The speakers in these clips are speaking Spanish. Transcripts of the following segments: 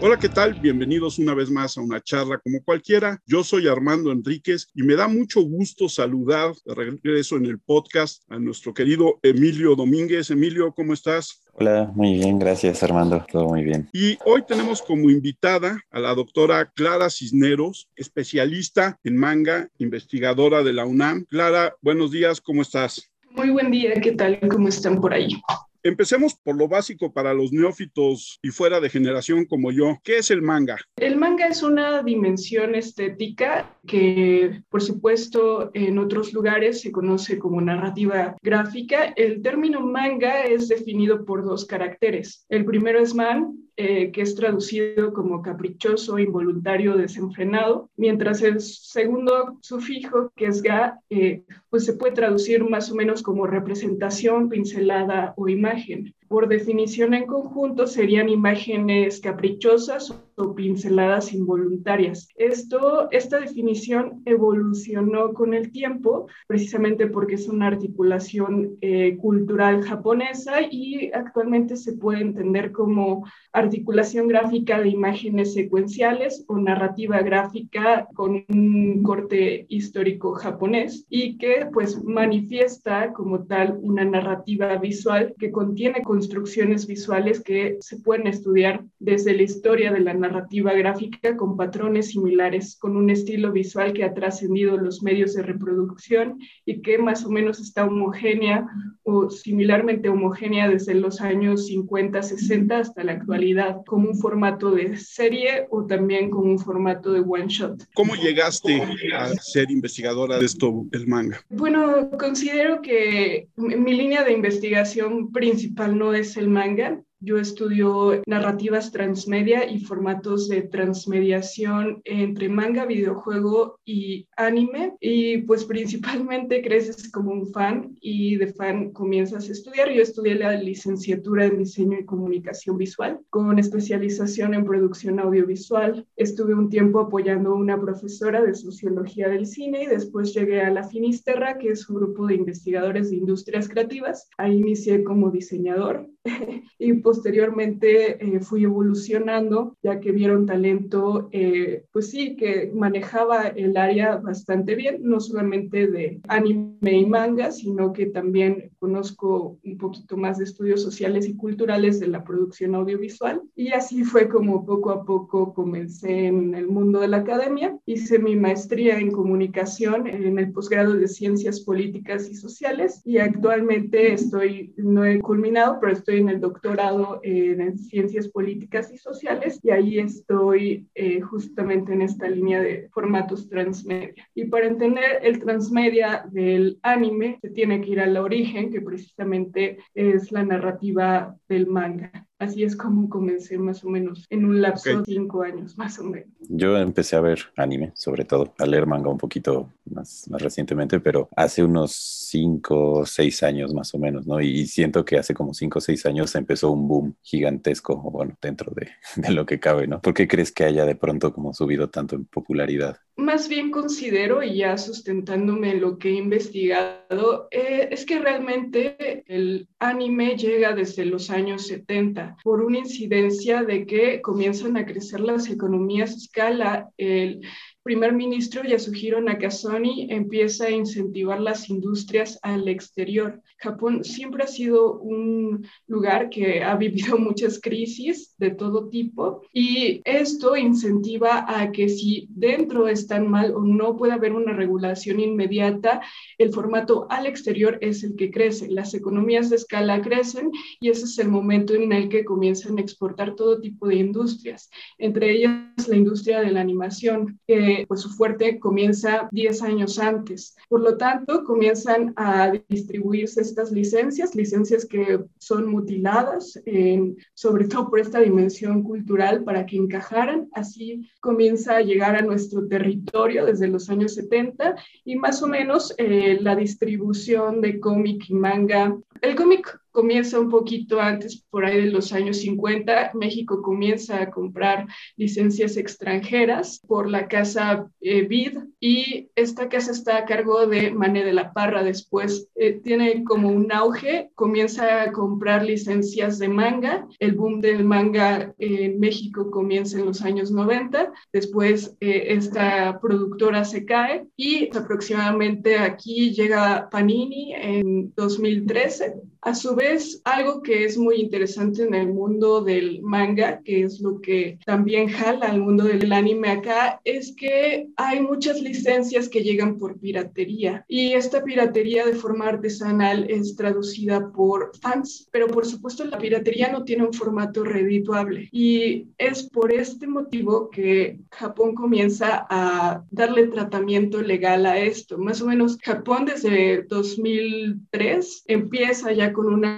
Hola, ¿qué tal? Bienvenidos una vez más a una charla como cualquiera. Yo soy Armando Enríquez y me da mucho gusto saludar de regreso en el podcast a nuestro querido Emilio Domínguez. Emilio, ¿cómo estás? Hola, muy bien, gracias Armando, todo muy bien. Y hoy tenemos como invitada a la doctora Clara Cisneros, especialista en manga, investigadora de la UNAM. Clara, buenos días, ¿cómo estás? Muy buen día, ¿qué tal? ¿Cómo están por ahí? Empecemos por lo básico para los neófitos y fuera de generación como yo. ¿Qué es el manga? El manga es una dimensión estética que, por supuesto, en otros lugares se conoce como narrativa gráfica. El término manga es definido por dos caracteres. El primero es man, eh, que es traducido como caprichoso, involuntario, desenfrenado, mientras el segundo sufijo, que es ga, eh, pues se puede traducir más o menos como representación, pincelada o imagen por definición en conjunto serían imágenes caprichosas o pinceladas involuntarias. Esto, esta definición evolucionó con el tiempo, precisamente porque es una articulación eh, cultural japonesa y actualmente se puede entender como articulación gráfica de imágenes secuenciales o narrativa gráfica con un corte histórico japonés y que pues manifiesta como tal una narrativa visual que contiene construcciones visuales que se pueden estudiar desde la historia de la narrativa gráfica con patrones similares, con un estilo visual que ha trascendido los medios de reproducción y que más o menos está homogénea o similarmente homogénea desde los años 50, 60 hasta la actualidad, como un formato de serie o también como un formato de one shot. ¿Cómo llegaste a ser investigadora de esto, el manga? Bueno, considero que mi línea de investigación principal no es el manga, yo estudio narrativas transmedia y formatos de transmediación entre manga, videojuego y anime. Y pues principalmente creces como un fan y de fan comienzas a estudiar. Yo estudié la licenciatura en diseño y comunicación visual con especialización en producción audiovisual. Estuve un tiempo apoyando a una profesora de sociología del cine y después llegué a la Finisterra, que es un grupo de investigadores de industrias creativas. Ahí inicié como diseñador y posteriormente eh, fui evolucionando, ya que vieron talento, eh, pues sí, que manejaba el área bastante bien, no solamente de anime y manga, sino que también conozco un poquito más de estudios sociales y culturales de la producción audiovisual. Y así fue como poco a poco comencé en el mundo de la academia. Hice mi maestría en comunicación en el posgrado de ciencias políticas y sociales y actualmente estoy, no he culminado, pero estoy en el doctorado en ciencias políticas y sociales y ahí estoy eh, justamente en esta línea de formatos transmedia. Y para entender el transmedia del anime se tiene que ir al origen, que precisamente es la narrativa del manga. Así es como comencé más o menos en un lapso de cinco años, más o menos. Yo empecé a ver anime, sobre todo, a leer manga un poquito más, más recientemente, pero hace unos cinco o seis años más o menos, ¿no? Y siento que hace como cinco o seis años empezó un boom gigantesco, bueno, dentro de, de lo que cabe, ¿no? ¿Por qué crees que haya de pronto como subido tanto en popularidad? Más bien considero, y ya sustentándome lo que he investigado, eh, es que realmente el anime llega desde los años 70 por una incidencia de que comienzan a crecer las economías a escala. El, primer ministro Yasuhiro Nakasone empieza a incentivar las industrias al exterior. Japón siempre ha sido un lugar que ha vivido muchas crisis de todo tipo y esto incentiva a que si dentro están mal o no puede haber una regulación inmediata, el formato al exterior es el que crece. Las economías de escala crecen y ese es el momento en el que comienzan a exportar todo tipo de industrias, entre ellas la industria de la animación. que pues su fuerte comienza 10 años antes. Por lo tanto, comienzan a distribuirse estas licencias, licencias que son mutiladas, sobre todo por esta dimensión cultural para que encajaran. Así comienza a llegar a nuestro territorio desde los años 70 y más o menos eh, la distribución de cómic y manga. El cómic comienza un poquito antes, por ahí de los años 50. México comienza a comprar licencias extranjeras por la casa eh, BID y esta casa está a cargo de Mané de la Parra. Después eh, tiene como un auge, comienza a comprar licencias de manga. El boom del manga en México comienza en los años 90. Después eh, esta productora se cae y aproximadamente aquí llega Panini en 2013 a su vez, algo que es muy interesante en el mundo del manga, que es lo que también jala al mundo del anime acá, es que hay muchas licencias que llegan por piratería y esta piratería de forma artesanal es traducida por fans, pero por supuesto la piratería no tiene un formato redituable y es por este motivo que Japón comienza a darle tratamiento legal a esto. Más o menos Japón desde 2003 empieza ya con una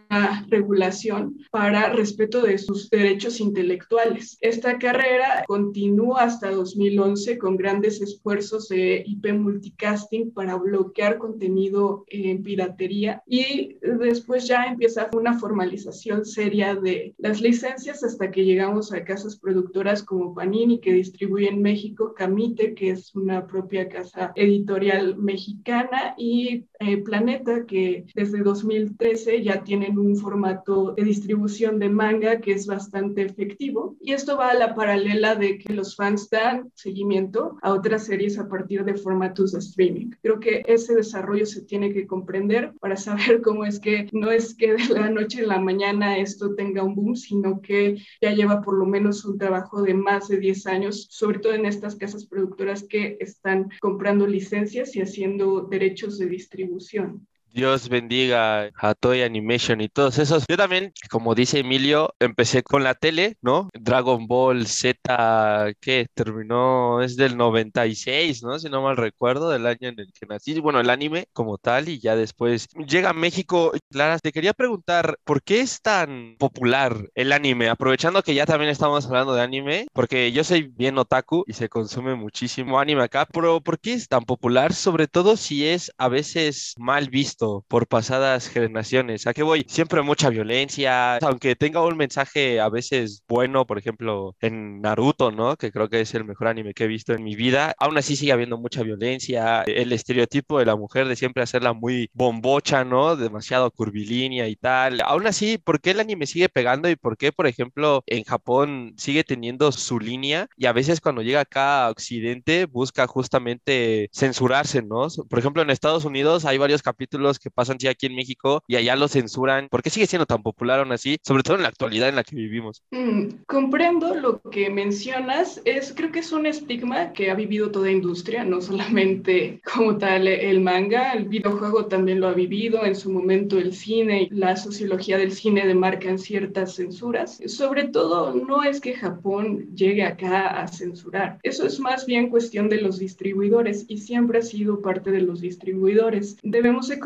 regulación para respeto de sus derechos intelectuales. Esta carrera continúa hasta 2011 con grandes esfuerzos de IP multicasting para bloquear contenido en piratería y después ya empieza una formalización seria de las licencias hasta que llegamos a casas productoras como Panini que distribuye en México, Camite que es una propia casa editorial mexicana y eh, Planeta que desde 2013 ya tienen un formato de distribución de manga que es bastante efectivo. Y esto va a la paralela de que los fans dan seguimiento a otras series a partir de formatos de streaming. Creo que ese desarrollo se tiene que comprender para saber cómo es que no es que de la noche a la mañana esto tenga un boom, sino que ya lleva por lo menos un trabajo de más de 10 años, sobre todo en estas casas productoras que están comprando licencias y haciendo derechos de distribución. Dios bendiga a Toy Animation y todos esos. Yo también, como dice Emilio, empecé con la tele, ¿no? Dragon Ball Z, que terminó, es del 96, ¿no? Si no mal recuerdo, del año en el que nací. Bueno, el anime como tal, y ya después llega a México. Clara, te quería preguntar, ¿por qué es tan popular el anime? Aprovechando que ya también estamos hablando de anime, porque yo soy bien otaku y se consume muchísimo anime acá, pero ¿por qué es tan popular? Sobre todo si es a veces mal visto por pasadas generaciones. ¿A qué voy? Siempre mucha violencia, aunque tenga un mensaje a veces bueno, por ejemplo, en Naruto, ¿no? Que creo que es el mejor anime que he visto en mi vida. Aún así sigue habiendo mucha violencia. El estereotipo de la mujer de siempre hacerla muy bombocha, ¿no? Demasiado curvilínea y tal. Aún así, ¿por qué el anime sigue pegando y por qué, por ejemplo, en Japón sigue teniendo su línea y a veces cuando llega acá a Occidente busca justamente censurarse, ¿no? Por ejemplo, en Estados Unidos hay varios capítulos que pasan sí aquí en México y allá lo censuran. ¿Por qué sigue siendo tan popular aún así? Sobre todo en la actualidad en la que vivimos. Mm, comprendo lo que mencionas. Es, creo que es un estigma que ha vivido toda industria, no solamente como tal el manga, el videojuego también lo ha vivido, en su momento el cine, la sociología del cine demarcan ciertas censuras. Sobre todo, no es que Japón llegue acá a censurar, eso es más bien cuestión de los distribuidores y siempre ha sido parte de los distribuidores. Debemos de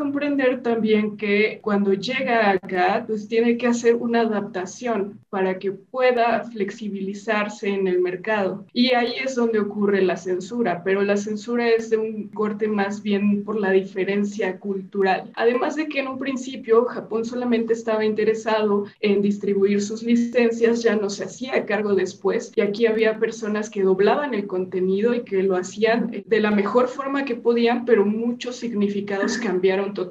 también que cuando llega acá, pues tiene que hacer una adaptación para que pueda flexibilizarse en el mercado. Y ahí es donde ocurre la censura, pero la censura es de un corte más bien por la diferencia cultural. Además de que en un principio Japón solamente estaba interesado en distribuir sus licencias, ya no se hacía cargo después, y aquí había personas que doblaban el contenido y que lo hacían de la mejor forma que podían, pero muchos significados cambiaron totalmente.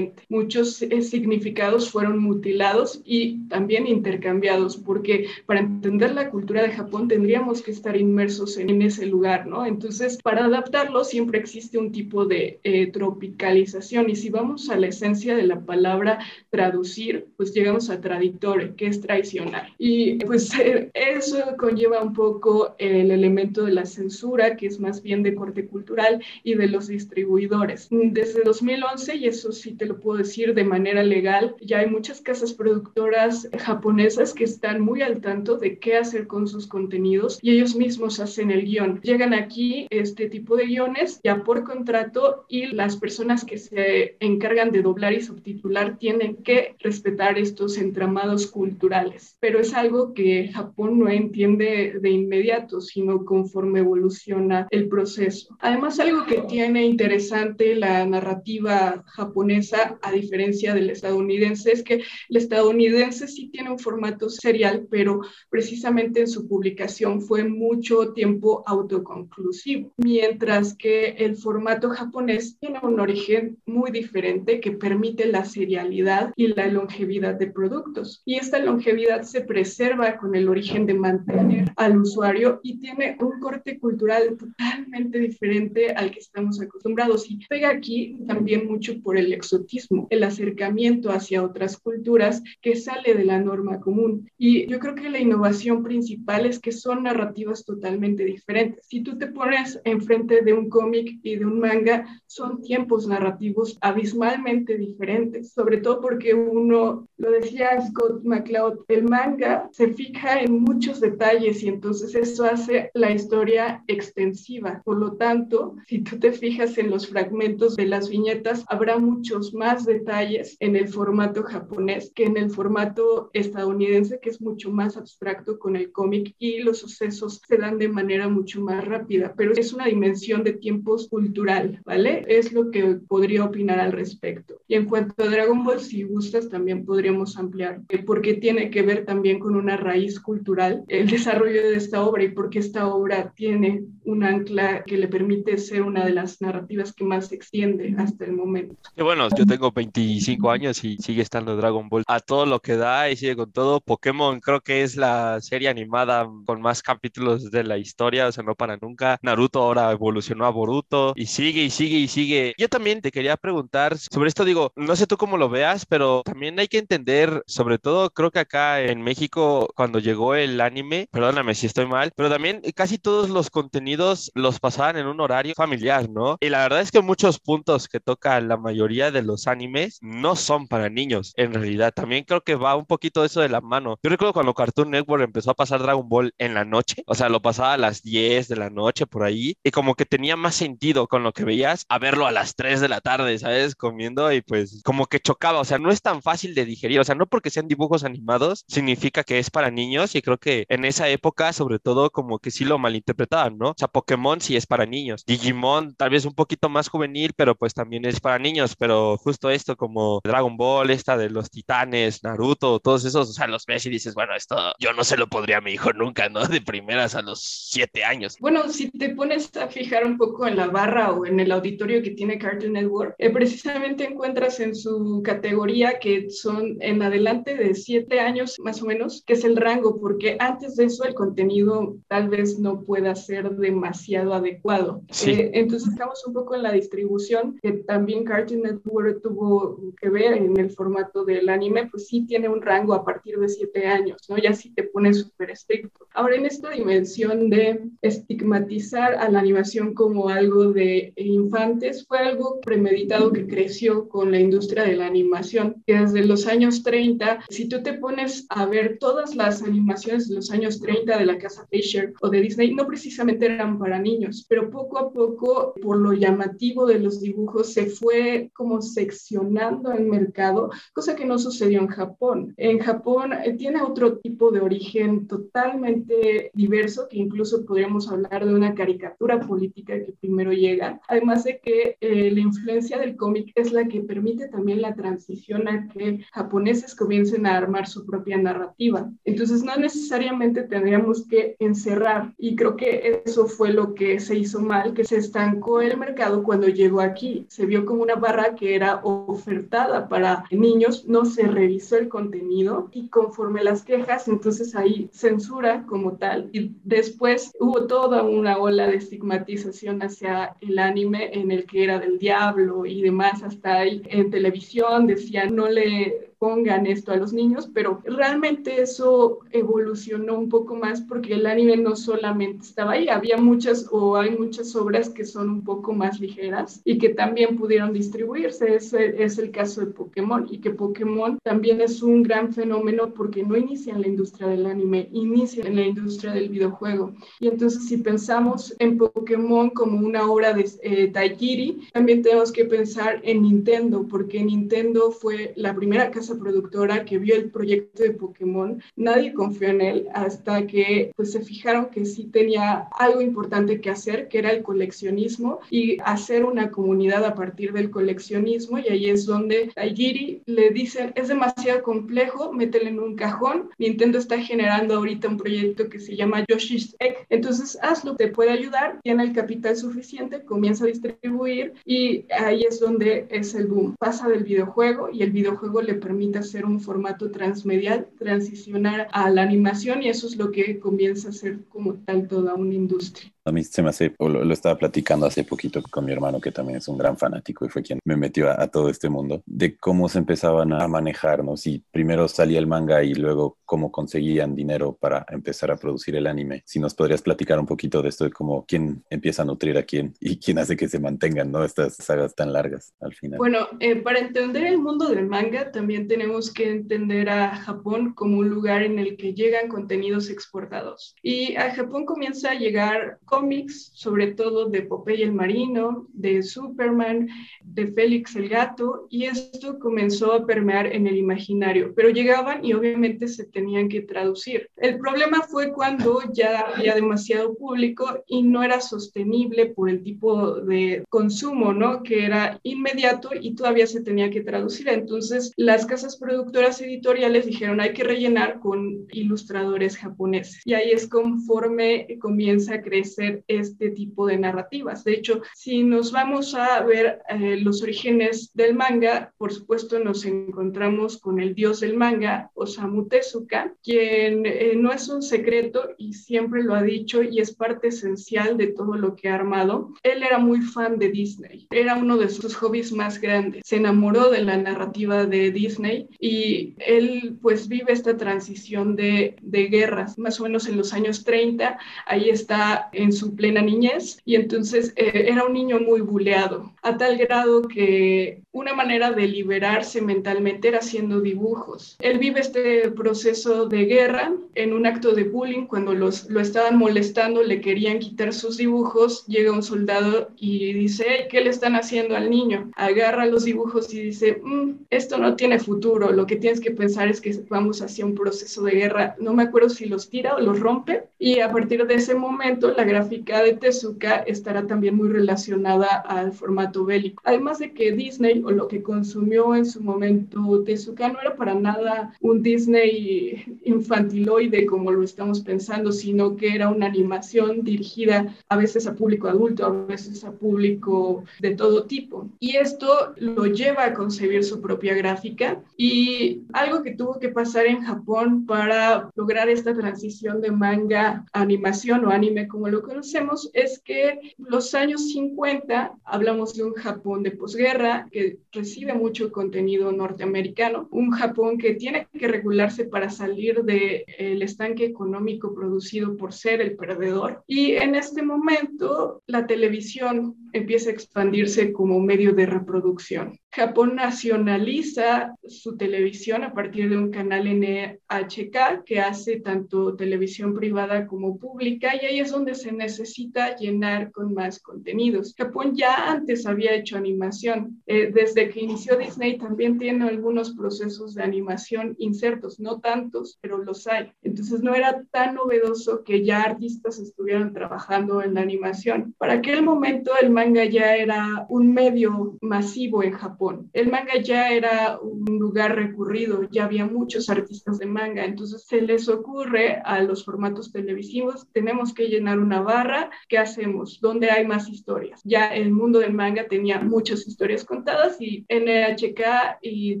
Muchos eh, significados fueron mutilados y también intercambiados, porque para entender la cultura de Japón tendríamos que estar inmersos en, ese lugar, ¿no? Entonces, para adaptarlo siempre existe un tipo de eh, tropicalización y si vamos a la esencia de la palabra traducir, pues llegamos a traditore, que es traicionar. Y pues eh, eso conlleva un poco el elemento de la censura, que es más bien de corte cultural y de los distribuidores. Desde 2011, y eso sí te lo puedo decir de manera legal, ya hay muchas casas productoras japonesas que están muy al tanto de qué hacer con sus contenidos y ellos mismos hacen el guion. Llegan aquí este tipo de guiones ya por contrato y las personas que se encargan de doblar y subtitular tienen que respetar estos entramados culturales. Pero es algo que Japón no entiende de inmediato, sino conforme evoluciona el proceso. Además, algo que tiene interesante la narrativa japonesa japonesa, a diferencia del estadounidense, es que el estadounidense sí tiene un formato serial, pero precisamente en su publicación fue mucho tiempo autoconclusivo, mientras que el formato japonés tiene un origen muy diferente que permite la serialidad y la longevidad de productos. Y esta longevidad se preserva con el origen de mantener al usuario y tiene un corte cultural totalmente diferente al que estamos acostumbrados. Y pega aquí también mucho por el exotismo, el acercamiento hacia otras culturas que sale de la norma común. Y yo creo que la innovación principal es que son narrativas totalmente diferentes. Si tú te pones enfrente de un cómic y de un manga, son tiempos narrativos abismalmente diferentes, sobre todo porque uno, lo decía Scott McCloud, el manga se fija en muchos detalles y entonces eso hace la historia extensiva. Por lo tanto, si tú te fijas en los fragmentos de las viñetas, habrá muchos más detalles en el formato japonés que en el formato estadounidense, que es mucho más abstracto con el cómic y los sucesos se dan de manera mucho más rápida, pero es una dimensión de tiempos cultural, ¿vale? Es lo que podría opinar al respecto. Y en cuanto a Dragon Ball, si gustas, también podríamos ampliar, porque tiene que ver también con una raíz cultural, el desarrollo de esta obra y porque esta obra tiene un ancla que le permite ser una de las narrativas que más se extiende hasta el momento. Y bueno, yo tengo 25 años y sigue estando Dragon Ball a todo lo que da y sigue con todo. Pokémon creo que es la serie animada con más capítulos de la historia, o sea, no para nunca. Naruto ahora evolucionó a Boruto y sigue y sigue y sigue. Yo también te quería preguntar sobre esto, digo, no sé tú cómo lo veas, pero también hay que entender, sobre todo creo que acá en México, cuando llegó el anime, perdóname si estoy mal, pero también casi todos los contenidos los pasaban en un horario familiar, ¿no? Y la verdad es que muchos puntos que toca la mayoría de los animes no son para niños, en realidad. También creo que va un poquito eso de la mano. Yo recuerdo cuando Cartoon Network empezó a pasar Dragon Ball en la noche, o sea, lo pasaba a las 10 de la noche por ahí, y como que tenía más sentido con lo que veías a verlo a las 3 de la tarde, ¿sabes? Comiendo y pues como que chocaba, o sea, no es tan fácil de digerir, o sea, no porque sean dibujos animados significa que es para niños y creo que en esa época sobre todo como que sí lo malinterpretaban, ¿no? O sea, Pokémon sí es para niños, Digimon tal vez un poquito más juvenil, pero pues también es para niños, pero justo esto como Dragon Ball, esta de los titanes, Naruto, todos esos, o sea, los ves y dices, bueno, esto yo no se lo podría a mi hijo nunca, ¿no? De primeras a los siete años. Bueno, si te pones a fijar un poco en la barra o en el auditorio que tiene Cartoon Network, eh, precisamente encuentras en su categoría que son en adelante de siete años más o menos, que es el rango, porque antes de eso el contenido tal vez no pueda ser demasiado adecuado. Sí. Eh, entonces estamos un poco en la distribución, que también Cartoon Network tuvo que ver en el formato del anime, pues sí tiene un rango a partir de siete años, ¿no? Ya si te pones súper estricto. Ahora, en esta dimensión de estigmatizar a la animación como algo de infantes, fue algo premeditado que creció con la industria de la animación, que desde los años 30, si tú te pones a ver todas las animaciones de los años 30 de la casa Fisher o de Disney, no precisamente eran para niños, pero poco a poco, por lo llamativo de los dibujos, se fue como seccionando el mercado, cosa que no sucedió en Japón. En Japón eh, tiene otro tipo de origen totalmente diverso, que incluso podríamos hablar de una caricatura política que primero llega, además de que eh, la influencia del cómic es la que permite también la transición a que japoneses comiencen a armar su propia narrativa. Entonces, no necesariamente tendríamos que encerrar, y creo que eso fue lo que se hizo mal, que se estancó el mercado cuando llegó aquí. Se vio como una barra que era ofertada para niños, no se revisó el contenido y conforme las quejas, entonces ahí censura como tal. Y después hubo toda una ola de estigmatización hacia el anime en el que era del diablo y demás, hasta ahí en televisión decían no le pongan esto a los niños, pero realmente eso evolucionó un poco más porque el anime no solamente estaba ahí, había muchas o hay muchas obras que son un poco más ligeras y que también pudieron distribuirse. Ese es el caso de Pokémon y que Pokémon también es un gran fenómeno porque no inicia en la industria del anime, inicia en la industria del videojuego. Y entonces si pensamos en Pokémon como una obra de eh, Taikiri, también tenemos que pensar en Nintendo porque Nintendo fue la primera casa productora que vio el proyecto de Pokémon, nadie confió en él hasta que pues, se fijaron que sí tenía algo importante que hacer, que era el coleccionismo y hacer una comunidad a partir del coleccionismo. Y ahí es donde a Igiri le dicen, es demasiado complejo, métele en un cajón. Nintendo está generando ahorita un proyecto que se llama Yoshi's Egg. Entonces hazlo, te puede ayudar, tiene el capital suficiente, comienza a distribuir y ahí es donde es el boom. Pasa del videojuego y el videojuego le permite hacer un formato transmedial, transicionar a la animación y eso es lo que comienza a ser como tal toda una industria. A mí se me hace, o lo, estaba platicando hace poquito con mi hermano, que también es un gran fanático y fue quien me metió a, todo este mundo, de cómo se empezaban a manejar, ¿no? Si primero salía el manga y luego cómo conseguían dinero para empezar a producir el anime. Si nos podrías platicar un poquito de esto, de cómo quién empieza a nutrir a quién y quién hace que se mantengan, ¿no? Estas sagas tan largas al final. Bueno, eh, para entender el mundo del manga, también tenemos que entender a Japón como un lugar en el que llegan contenidos exportados. Y a Japón comienza a llegar cómics, sobre todo de Popeye el Marino, de Superman, de Félix el Gato, y esto comenzó a permear en el imaginario, pero llegaban y obviamente se tenían que traducir. El problema fue cuando ya había demasiado público y no era sostenible por el tipo de consumo, ¿no? Que era inmediato y todavía se tenía que traducir. Entonces, las casas productoras editoriales dijeron, hay que rellenar con ilustradores japoneses. Y ahí es conforme comienza a crecer este tipo de narrativas. De hecho, si nos vamos a ver eh, los orígenes del manga, por supuesto nos encontramos con el dios del manga, Osamu Tezuka, quien eh, no es un secreto y siempre lo ha dicho y es parte esencial de todo lo que ha armado. Él era muy fan de Disney, era uno de sus hobbies más grandes. Se enamoró de la narrativa de Disney y él pues vive esta transición de, de guerras, más o menos en los años 30, ahí está en su plena niñez y entonces eh, era un niño muy buleado, a tal grado que una manera de liberarse mentalmente era haciendo dibujos. Él vive este proceso de guerra en un acto de bullying cuando los, lo estaban molestando, le querían quitar sus dibujos, llega un soldado y dice, ¿qué le están haciendo al niño? Agarra los dibujos y dice, mm, esto no tiene futuro, lo que tienes que pensar es que vamos hacia un proceso de guerra. No me acuerdo si los tira o los rompe y a partir de ese momento la gráfica de Tezuka estará también muy relacionada al formato bélico. Además de que Disney o lo que consumió en su momento Tezuka no era para nada un Disney infantiloide como lo estamos pensando, sino que era una animación dirigida a veces a público adulto, a veces a público de todo tipo. Y esto lo lleva a concebir su propia gráfica y algo que tuvo que pasar en Japón para lograr esta transición de manga a animación o anime como lo conocemos es que los años 50 hablamos de un Japón de posguerra que recibe mucho contenido norteamericano, un Japón que tiene que regularse para salir del el estanque económico producido por ser el perdedor. Y en este momento la televisión empieza a expandirse como medio de reproducción. Japón nacionaliza su televisión a partir de un canal NHK que hace tanto televisión privada como pública y ahí es donde se necesita llenar con más contenidos. Japón ya antes había hecho animación. Eh, desde que inició Disney también tiene algunos procesos de animación insertos, no tantos, pero los hay. Entonces no era tan novedoso que ya artistas estuvieran trabajando en la animación. Para aquel momento el manga ya era un medio masivo en Japón el manga ya era un lugar recurrido, ya había muchos artistas de manga, entonces se les ocurre a los formatos televisivos, tenemos que llenar una barra, ¿qué hacemos? ¿Dónde hay más historias? Ya el mundo del manga tenía muchas historias contadas y NHK y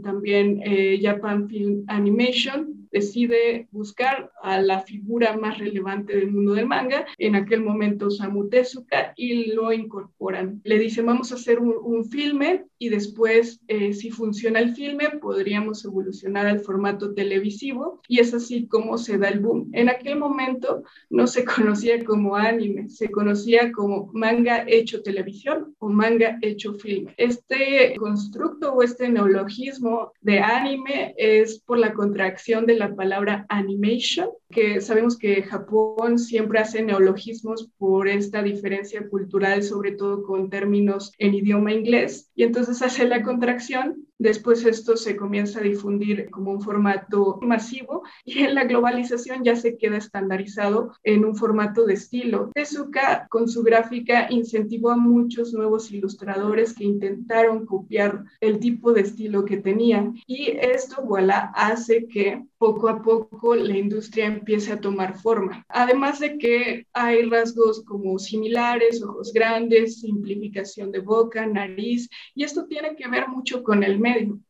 también eh, Japan Film Animation decide buscar a la figura más relevante del mundo del manga, en aquel momento Samu Tezuka, y lo incorporan. Le dicen, vamos a hacer un, filme y después, eh, si funciona el filme, podríamos evolucionar al formato televisivo y es así como se da el boom. En aquel momento no se conocía como anime, se conocía como manga hecho televisión o manga hecho filme. Este constructo o este neologismo de anime es por la contracción la palabra animation, que sabemos que Japón siempre hace neologismos por esta diferencia cultural, sobre todo con términos en idioma inglés, y entonces hace la contracción Después esto se comienza a difundir como un formato masivo y en la globalización ya se queda estandarizado en un formato de estilo. Tezuka con su gráfica incentivó a muchos nuevos ilustradores que intentaron copiar el tipo de estilo que tenía y esto, voilà, hace que poco a poco la industria empiece a tomar forma. Además de que hay rasgos como similares, ojos grandes, simplificación de boca, nariz, y esto tiene que ver mucho con el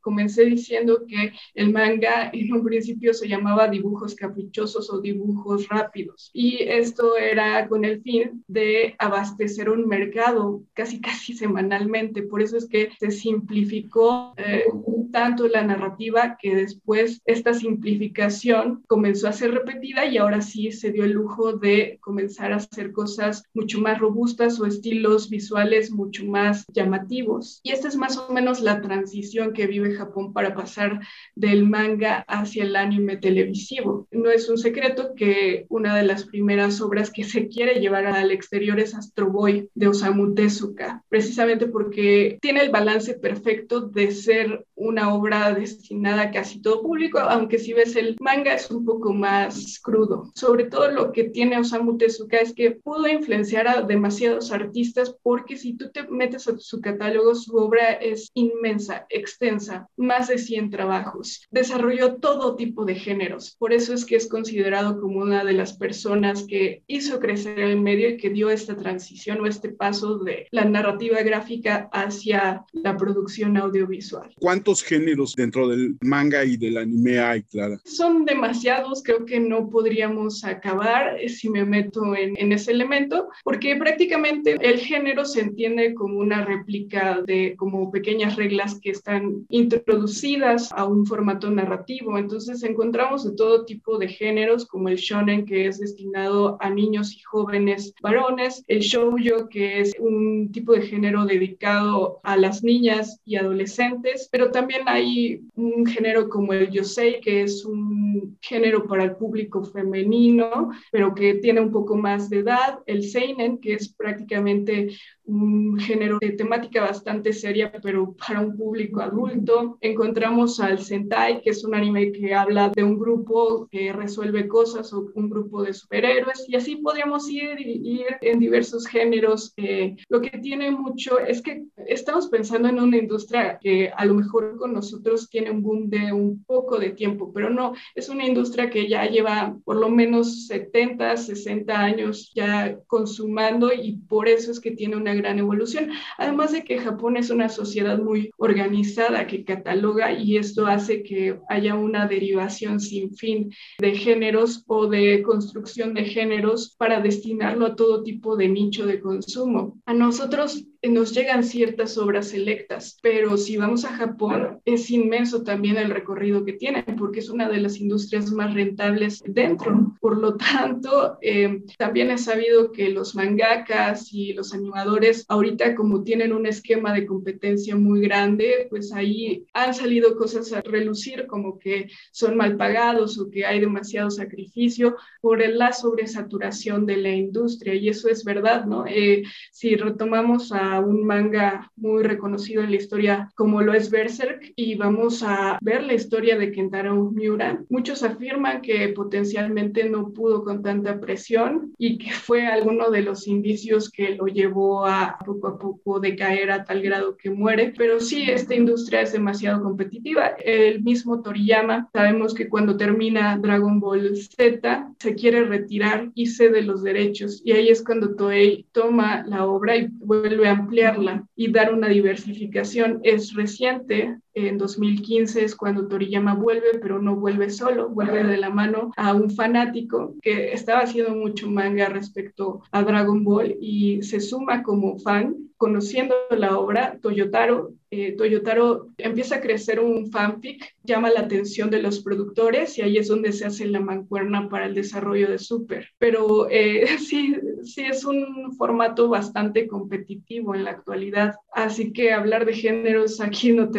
Comencé diciendo que el manga en un principio se llamaba dibujos caprichosos o dibujos rápidos, y esto era con el fin de abastecer un mercado casi casi semanalmente. Por eso es que se simplificó eh, tanto la narrativa que después esta simplificación comenzó a ser repetida y ahora sí se dio el lujo de comenzar a hacer cosas mucho más robustas o estilos visuales mucho más llamativos. Y esta es más o menos la transición que vive Japón para pasar del manga hacia el anime televisivo. No es un secreto que una de las primeras obras que se quiere llevar al exterior es Astro Boy de Osamu Tezuka, precisamente porque tiene el balance perfecto de ser una obra destinada a casi todo público, aunque si ves el manga es un poco más crudo. Sobre todo lo que tiene Osamu Tezuka es que pudo influenciar a demasiados artistas porque si tú te metes a su catálogo, su obra es inmensa, extensa, más de 100 trabajos. Desarrolló todo tipo de géneros. Por eso es que es considerado como una de las personas que hizo crecer el medio y que dio esta transición o este paso de la narrativa gráfica hacia la producción audiovisual. ¿Cuántos géneros dentro del manga y del anime hay, Clara? Son demasiados, creo que no podríamos acabar si me meto en, en ese elemento, porque prácticamente el género se entiende como una réplica de como pequeñas reglas que están introducidas a un formato narrativo. Entonces encontramos de todo tipo de géneros, como el shonen, que es destinado a niños y jóvenes varones, el shoujo, que es un tipo de género dedicado a las niñas y adolescentes, pero también hay un género como el yosei, que es un género para el público femenino, pero que tiene un poco más de edad, el seinen, que es prácticamente un género de temática bastante seria, pero para un público adulto. Encontramos al Sentai, que es un anime que habla de un grupo que resuelve cosas o un grupo de superhéroes, y así podríamos ir, ir en diversos géneros. Eh, lo que tiene mucho es que estamos pensando en una industria que a lo mejor con nosotros tiene un boom de un poco de tiempo, pero no, es una industria que ya lleva por lo menos 70, 60 años ya consumando y por eso es que tiene una gran evolución. Además de que Japón es una sociedad muy organizada que cataloga y esto hace que haya una derivación sin fin de géneros o de construcción de géneros para destinarlo a todo tipo de nicho de consumo. A nosotros nos llegan ciertas obras selectas, pero si vamos a Japón es inmenso también el recorrido que tienen porque es una de las industrias más rentables dentro. Por lo tanto, eh, también he sabido que los mangakas y los animadores ahorita como tienen un esquema de competencia muy grande, pues ahí han salido cosas a relucir como que son mal pagados o que hay demasiado sacrificio por la sobresaturación de la industria y eso es verdad, ¿no? Eh, si retomamos a un manga muy reconocido en la historia como lo es Berserk y vamos a ver la historia de Kentaro Miura. Muchos afirman que potencialmente no pudo con tanta presión y que fue alguno de los indicios que lo llevó a poco a poco decaer a tal grado que muere. Pero sí, esta industria es demasiado competitiva. El mismo Toriyama, sabemos que cuando termina Dragon Ball Z, se quiere retirar y cede los derechos. Y ahí es cuando Toei toma la obra y vuelve a ampliarla y dar una diversificación. Es reciente, en 2015 es cuando Toriyama vuelve, pero no vuelve solo, vuelve de la mano a un fanático que estaba haciendo mucho manga respecto a Dragon Ball y se suma como fan conociendo la obra, Toyotaro, eh, Toyotaro empieza a crecer un fanfic, llama la atención de los productores y ahí es donde se hace la mancuerna para el desarrollo de Super. Pero eh, sí, sí es un formato bastante competitivo en la actualidad, así que hablar de géneros aquí no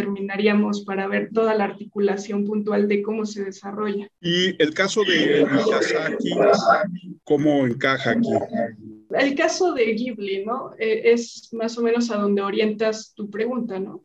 para ver toda la articulación puntual de cómo se desarrolla. Y el caso de Miyazaki, ¿cómo encaja aquí? El caso de Ghibli, ¿no? Eh, es más o menos a donde orientas tu pregunta, ¿no?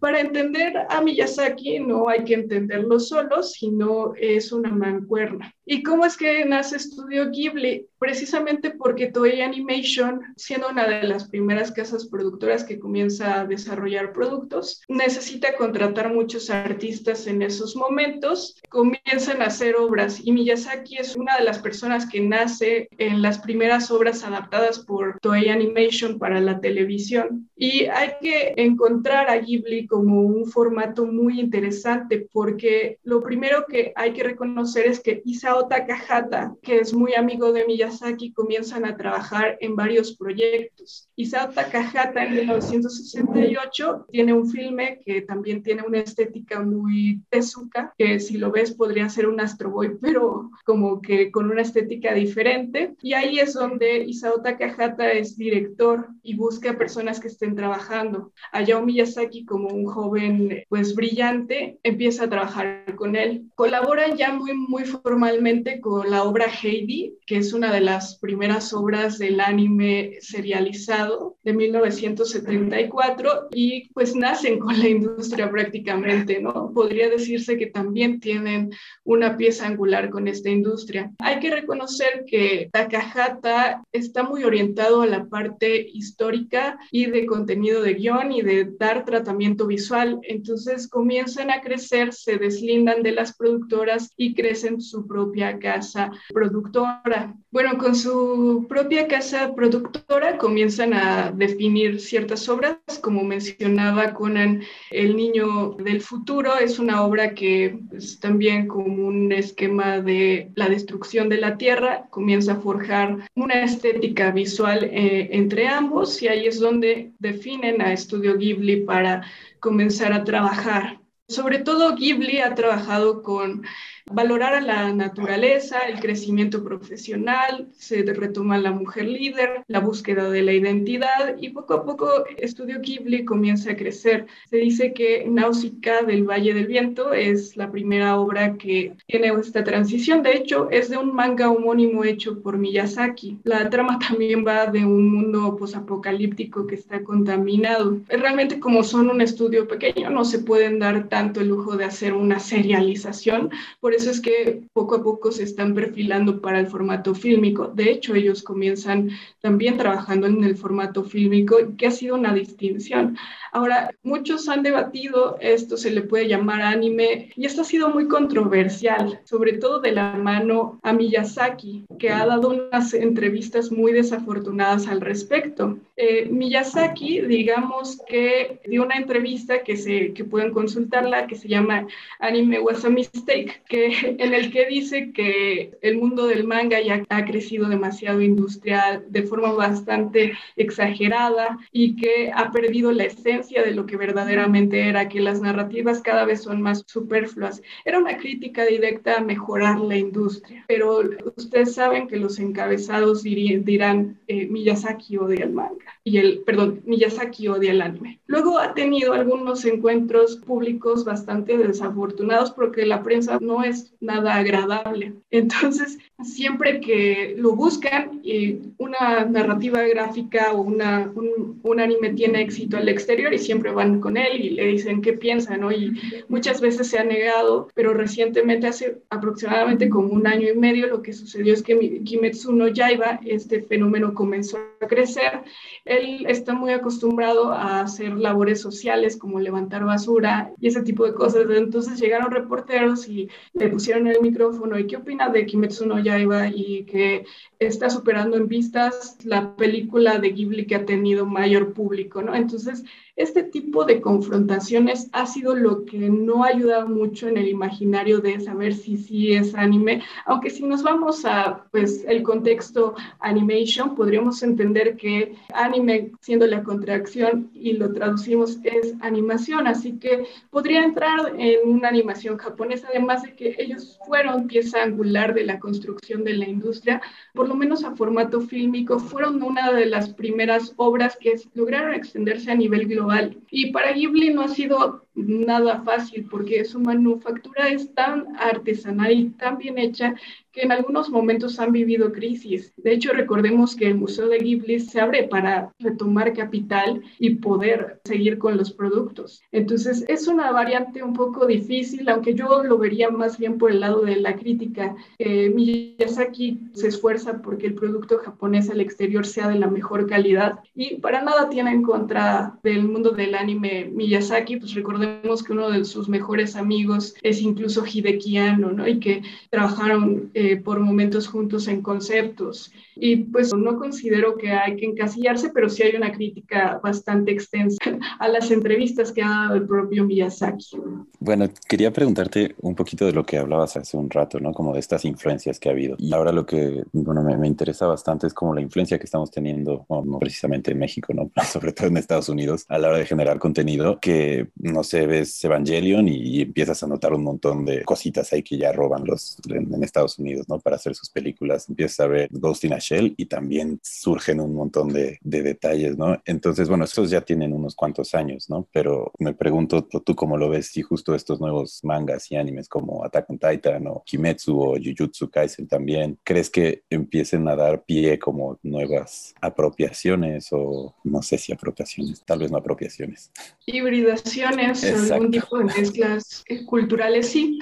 Para entender a Miyazaki no hay que entenderlo solo, sino es una mancuerna. ¿Y cómo es que nace Estudio Ghibli? Precisamente porque Toei Animation, siendo una de las primeras casas productoras que comienza a desarrollar productos, necesita contratar muchos artistas en esos momentos, comienzan a hacer obras y Miyazaki es una de las personas que nace en las primeras obras adaptadas por Toei Animation para la televisión. Y hay que encontrar a Ghibli como un formato muy interesante porque lo primero que hay que reconocer es que Isao Takahata, que es muy amigo de Miyazaki, comienzan a trabajar en varios proyectos. Isao Takahata en 1968 tiene un filme que también tiene una estética muy tezuka, que si lo ves podría ser un Astro Boy, pero como que con una estética diferente. Y ahí es donde Isao Takahata es director y busca personas que estén trabajando. Hayao Miyazaki como un joven pues brillante, empieza a trabajar con él. Colaboran ya muy, muy formalmente con la obra Heidi, que es una de las primeras obras del anime serializado de 1974 y pues nacen con la industria prácticamente, ¿no? Podría decirse que también tienen una pieza angular con esta industria. Hay que reconocer que Takahata está muy orientado a la parte histórica y de contenido de guion y de dar tratamiento visual. Entonces comienzan a crecer, se deslindan de las productoras y crecen su propia casa productora. Bueno, con su propia casa productora comienzan a definir ciertas obras, como mencionaba Conan, El Niño del Futuro es una obra que pues, también como un esquema de la destrucción de la Tierra comienza a forjar una estética visual eh, entre ambos y ahí es donde definen a Estudio Ghibli para comenzar a trabajar. Sobre todo Ghibli ha trabajado con valorar a la naturaleza, el crecimiento profesional, se retoma la mujer líder, la búsqueda de la identidad y poco a poco Estudio Ghibli comienza a crecer. Se dice que Náusica del Valle del Viento es la primera obra que tiene esta transición. De hecho, es de un manga homónimo hecho por Miyazaki. La trama también va de un mundo posapocalíptico que está contaminado. Realmente como son un estudio pequeño, no se pueden dar tanto el lujo de hacer una serialización. Por eso es que poco a poco se están perfilando para el formato fílmico. De hecho, ellos comienzan también trabajando en el formato fílmico, que ha sido una distinción. Ahora, muchos han debatido, esto se le puede llamar anime, y esto ha sido muy controversial, sobre todo de la mano a Miyazaki, que ha dado unas entrevistas muy desafortunadas al respecto. Eh, Miyazaki, digamos que dio una entrevista que, se, que pueden consultarla, que se llama Anime Was a Mistake, que, en el que dice que el mundo del manga ya ha crecido demasiado industrial, de forma bastante exagerada, y que ha perdido la esencia de lo que verdaderamente era, que las narrativas cada vez son más superfluas. Era una crítica directa a mejorar la industria, pero ustedes saben que los encabezados dirán eh, Miyazaki odia el manga y el, perdón, Miyazaki odia el anime. Luego ha tenido algunos encuentros públicos bastante desafortunados porque la prensa no es nada agradable. Entonces, siempre que lo buscan y una narrativa gráfica o una, un, anime tiene éxito al exterior, y siempre van con él y le dicen qué piensa, ¿no? Y muchas veces se ha negado, pero recientemente, hace aproximadamente como un año y medio, lo que sucedió es que Kimetsu no Yaiba, este fenómeno comenzó a crecer. Él está muy acostumbrado a hacer labores sociales como levantar basura y ese tipo de cosas. Entonces llegaron reporteros y le pusieron el micrófono, ¿y qué opina de Kimetsu no Yaiba? Y que está superando en vistas la película de Ghibli que ha tenido mayor público, ¿no? Entonces, este tipo de confrontaciones ha sido lo que no ha ayudado mucho en el imaginario de saber si sí es anime, aunque si nos vamos a pues el contexto animation, podríamos entender que anime siendo la contracción y lo traducimos es animación, así que podría entrar en una animación japonesa, además de que ellos fueron pieza angular de la construcción de la industria, por lo menos a formato fílmico, fueron una de las primeras obras que lograron extenderse a nivel global y para Ghibli no ha sido nada fácil porque su manufactura es tan artesanal y tan bien hecha que en algunos momentos han vivido crisis. De hecho, recordemos que el Museo de Ghibli se abre para retomar capital y poder seguir con los productos. Entonces, es una variante un poco difícil, aunque yo lo vería más bien por el lado de la crítica. Eh, Miyazaki se esfuerza porque el producto japonés al exterior sea de la mejor calidad y para nada tiene en contra del mundo del anime Miyazaki, pues recordemos que uno de sus mejores amigos es incluso Hideki Anno, ¿no? Y que trabajaron eh, por momentos juntos en conceptos. Y pues no considero que hay que encasillarse, pero sí hay una crítica bastante extensa a las entrevistas que ha dado el propio Miyazaki. Bueno, quería preguntarte un poquito de lo que hablabas hace un rato, ¿no? Como de estas influencias que ha habido. Y ahora lo que, bueno, me, me interesa bastante es como la influencia que estamos teniendo, no precisamente en México, ¿no? Sobre todo en Estados Unidos, a la hora de generar contenido, que, no sé, ves Evangelion y, empiezas a notar un montón de cositas ahí que ya roban los en Estados Unidos ¿no? Para hacer sus películas. Empiezas a ver Ghost in a Shell y también surgen un montón de, de detalles, ¿no? Entonces, bueno, estos ya tienen unos cuantos años, ¿no? Pero me pregunto, ¿tú cómo lo ves? Si justo estos nuevos mangas y animes como Attack on Titan o Kimetsu o Jujutsu Kaisen también, ¿crees que empiecen a dar pie como nuevas apropiaciones o no sé si apropiaciones, tal vez no apropiaciones? Hibridaciones, algún tipo de mezclas culturales, sí.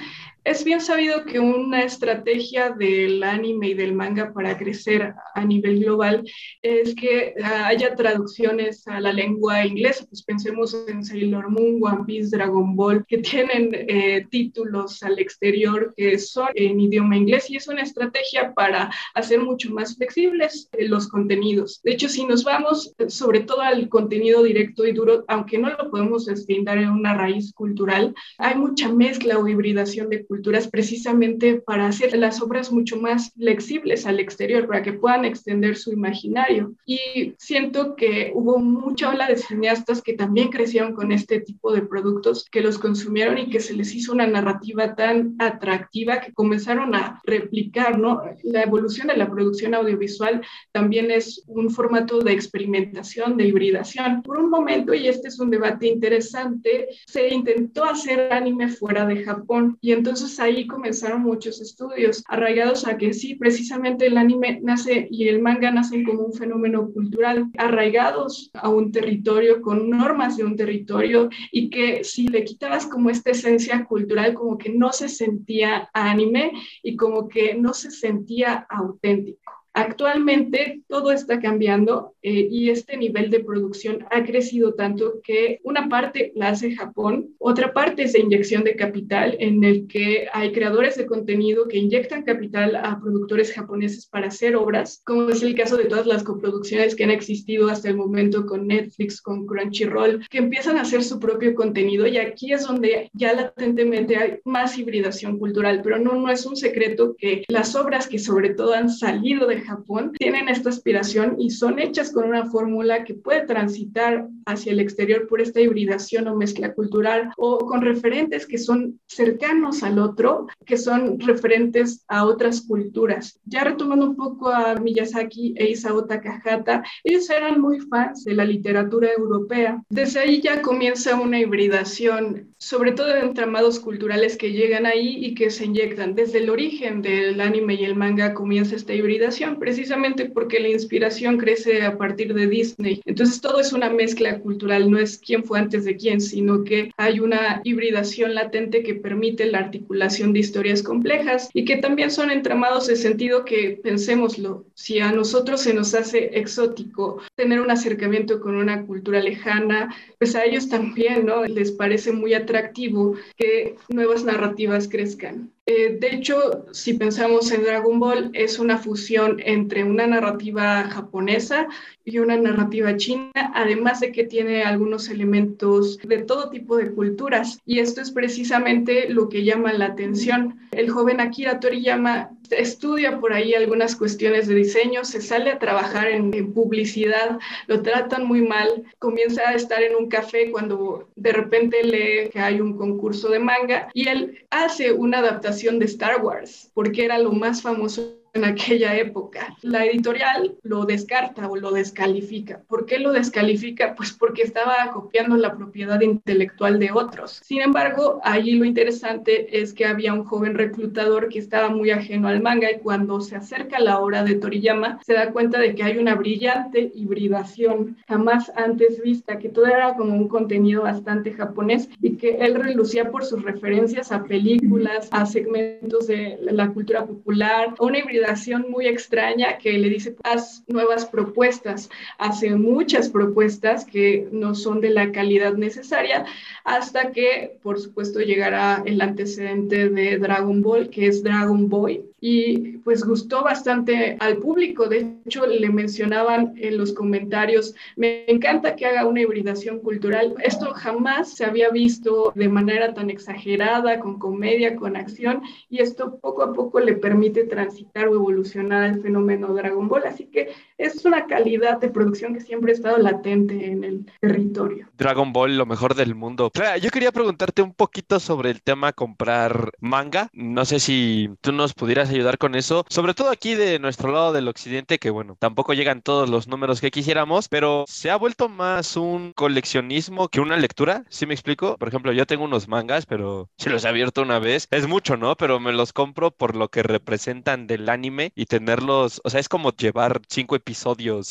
Es bien sabido que una estrategia del anime y del manga para crecer a nivel global es que haya traducciones a la lengua inglesa. Pues pensemos en Sailor Moon, One Piece, Dragon Ball, que tienen eh, títulos al exterior que son en idioma inglés y es una estrategia para hacer mucho más flexibles eh, los contenidos. De hecho, si nos vamos sobre todo al contenido directo y duro, aunque no lo podemos deslindar en una raíz cultural, hay mucha mezcla o hibridación de culturas precisamente para hacer las obras mucho más flexibles al exterior, para que puedan extender su imaginario. Y siento que hubo mucha ola de cineastas que también crecieron con este tipo de productos, que los consumieron y que se les hizo una narrativa tan atractiva que comenzaron a replicar, ¿no? La evolución de la producción audiovisual también es un formato de experimentación, de hibridación. Por un momento, y este es un debate interesante, se intentó hacer anime fuera de Japón y entonces ahí comenzaron muchos estudios arraigados a que sí, precisamente el anime nace y el manga nacen como un fenómeno cultural, arraigados a un territorio con normas de un territorio y que si le quitabas como esta esencia cultural, como que no se sentía anime y como que no se sentía auténtico. Actualmente todo está cambiando eh, y este nivel de producción ha crecido tanto que una parte la hace Japón, otra parte es de inyección de capital en el que hay creadores de contenido que inyectan capital a productores japoneses para hacer obras, como es el caso de todas las coproducciones que han existido hasta el momento con Netflix, con Crunchyroll, que empiezan a hacer su propio contenido y aquí es donde ya latentemente hay más hibridación cultural, pero no, no es un secreto que las obras que sobre todo han salido de Japón tienen esta aspiración y son hechas con una fórmula que puede transitar hacia el exterior por esta hibridación o mezcla cultural o con referentes que son cercanos al otro, que son referentes a otras culturas. Ya retomando un poco a Miyazaki e Isao Takahata, ellos eran muy fans de la literatura europea. Desde ahí ya comienza una hibridación, sobre todo de entramados culturales que llegan ahí y que se inyectan. Desde el origen del anime y el manga comienza esta hibridación precisamente porque la inspiración crece a partir de Disney. Entonces todo es una mezcla cultural, no es quién fue antes de quién, sino que hay una hibridación latente que permite la articulación de historias complejas y que también son entramados de sentido que pensémoslo, si a nosotros se nos hace exótico tener un acercamiento con una cultura lejana, pues a ellos también, ¿no? Les parece muy atractivo que nuevas narrativas crezcan. Eh, de hecho, si pensamos en Dragon Ball, es una fusión entre una narrativa japonesa y una narrativa china, además de que tiene algunos elementos de todo tipo de culturas. Y esto es precisamente lo que llama la atención. El joven Akira Toriyama estudia por ahí algunas cuestiones de diseño, se sale a trabajar en, publicidad, lo tratan muy mal, comienza a estar en un café cuando de repente lee que hay un concurso de manga y él hace una adaptación de Star Wars porque era lo más famoso en aquella época. La editorial lo descarta o lo descalifica. ¿Por qué lo descalifica? Pues porque estaba copiando la propiedad intelectual de otros. Sin embargo, allí lo interesante es que había un joven reclutador que estaba muy ajeno al manga y cuando se acerca la obra de Toriyama se da cuenta de que hay una brillante hibridación jamás antes vista, que todo era como un contenido bastante japonés y que él relucía por sus referencias a películas, a segmentos de la cultura popular, una hibridación muy extraña que le dice, haz nuevas propuestas, hace muchas propuestas que no son de la calidad necesaria, hasta que, por supuesto, llegará el antecedente de Dragon Ball, que es Dragon Boy, y pues gustó bastante al público. De hecho, le mencionaban en los comentarios, me encanta que haga una hibridación cultural. Esto jamás se había visto de manera tan exagerada, con comedia, con acción, y esto poco a poco le permite transitar o evolucionar al fenómeno Dragon Ball. Así que es una calidad de producción que siempre ha estado latente en el territorio. Dragon Ball, lo mejor del mundo. yo quería preguntarte un poquito sobre el tema comprar manga. No sé si tú nos pudieras ayudar con eso, sobre todo aquí de nuestro lado del occidente, que bueno, tampoco llegan todos los números que quisiéramos, pero se ha vuelto más un coleccionismo que una lectura, ¿sí me explico? Por ejemplo, yo tengo unos mangas, pero si los he abierto una vez, es mucho, ¿no? Pero me los compro por lo que representan del anime y tenerlos, o sea, es como llevar cinco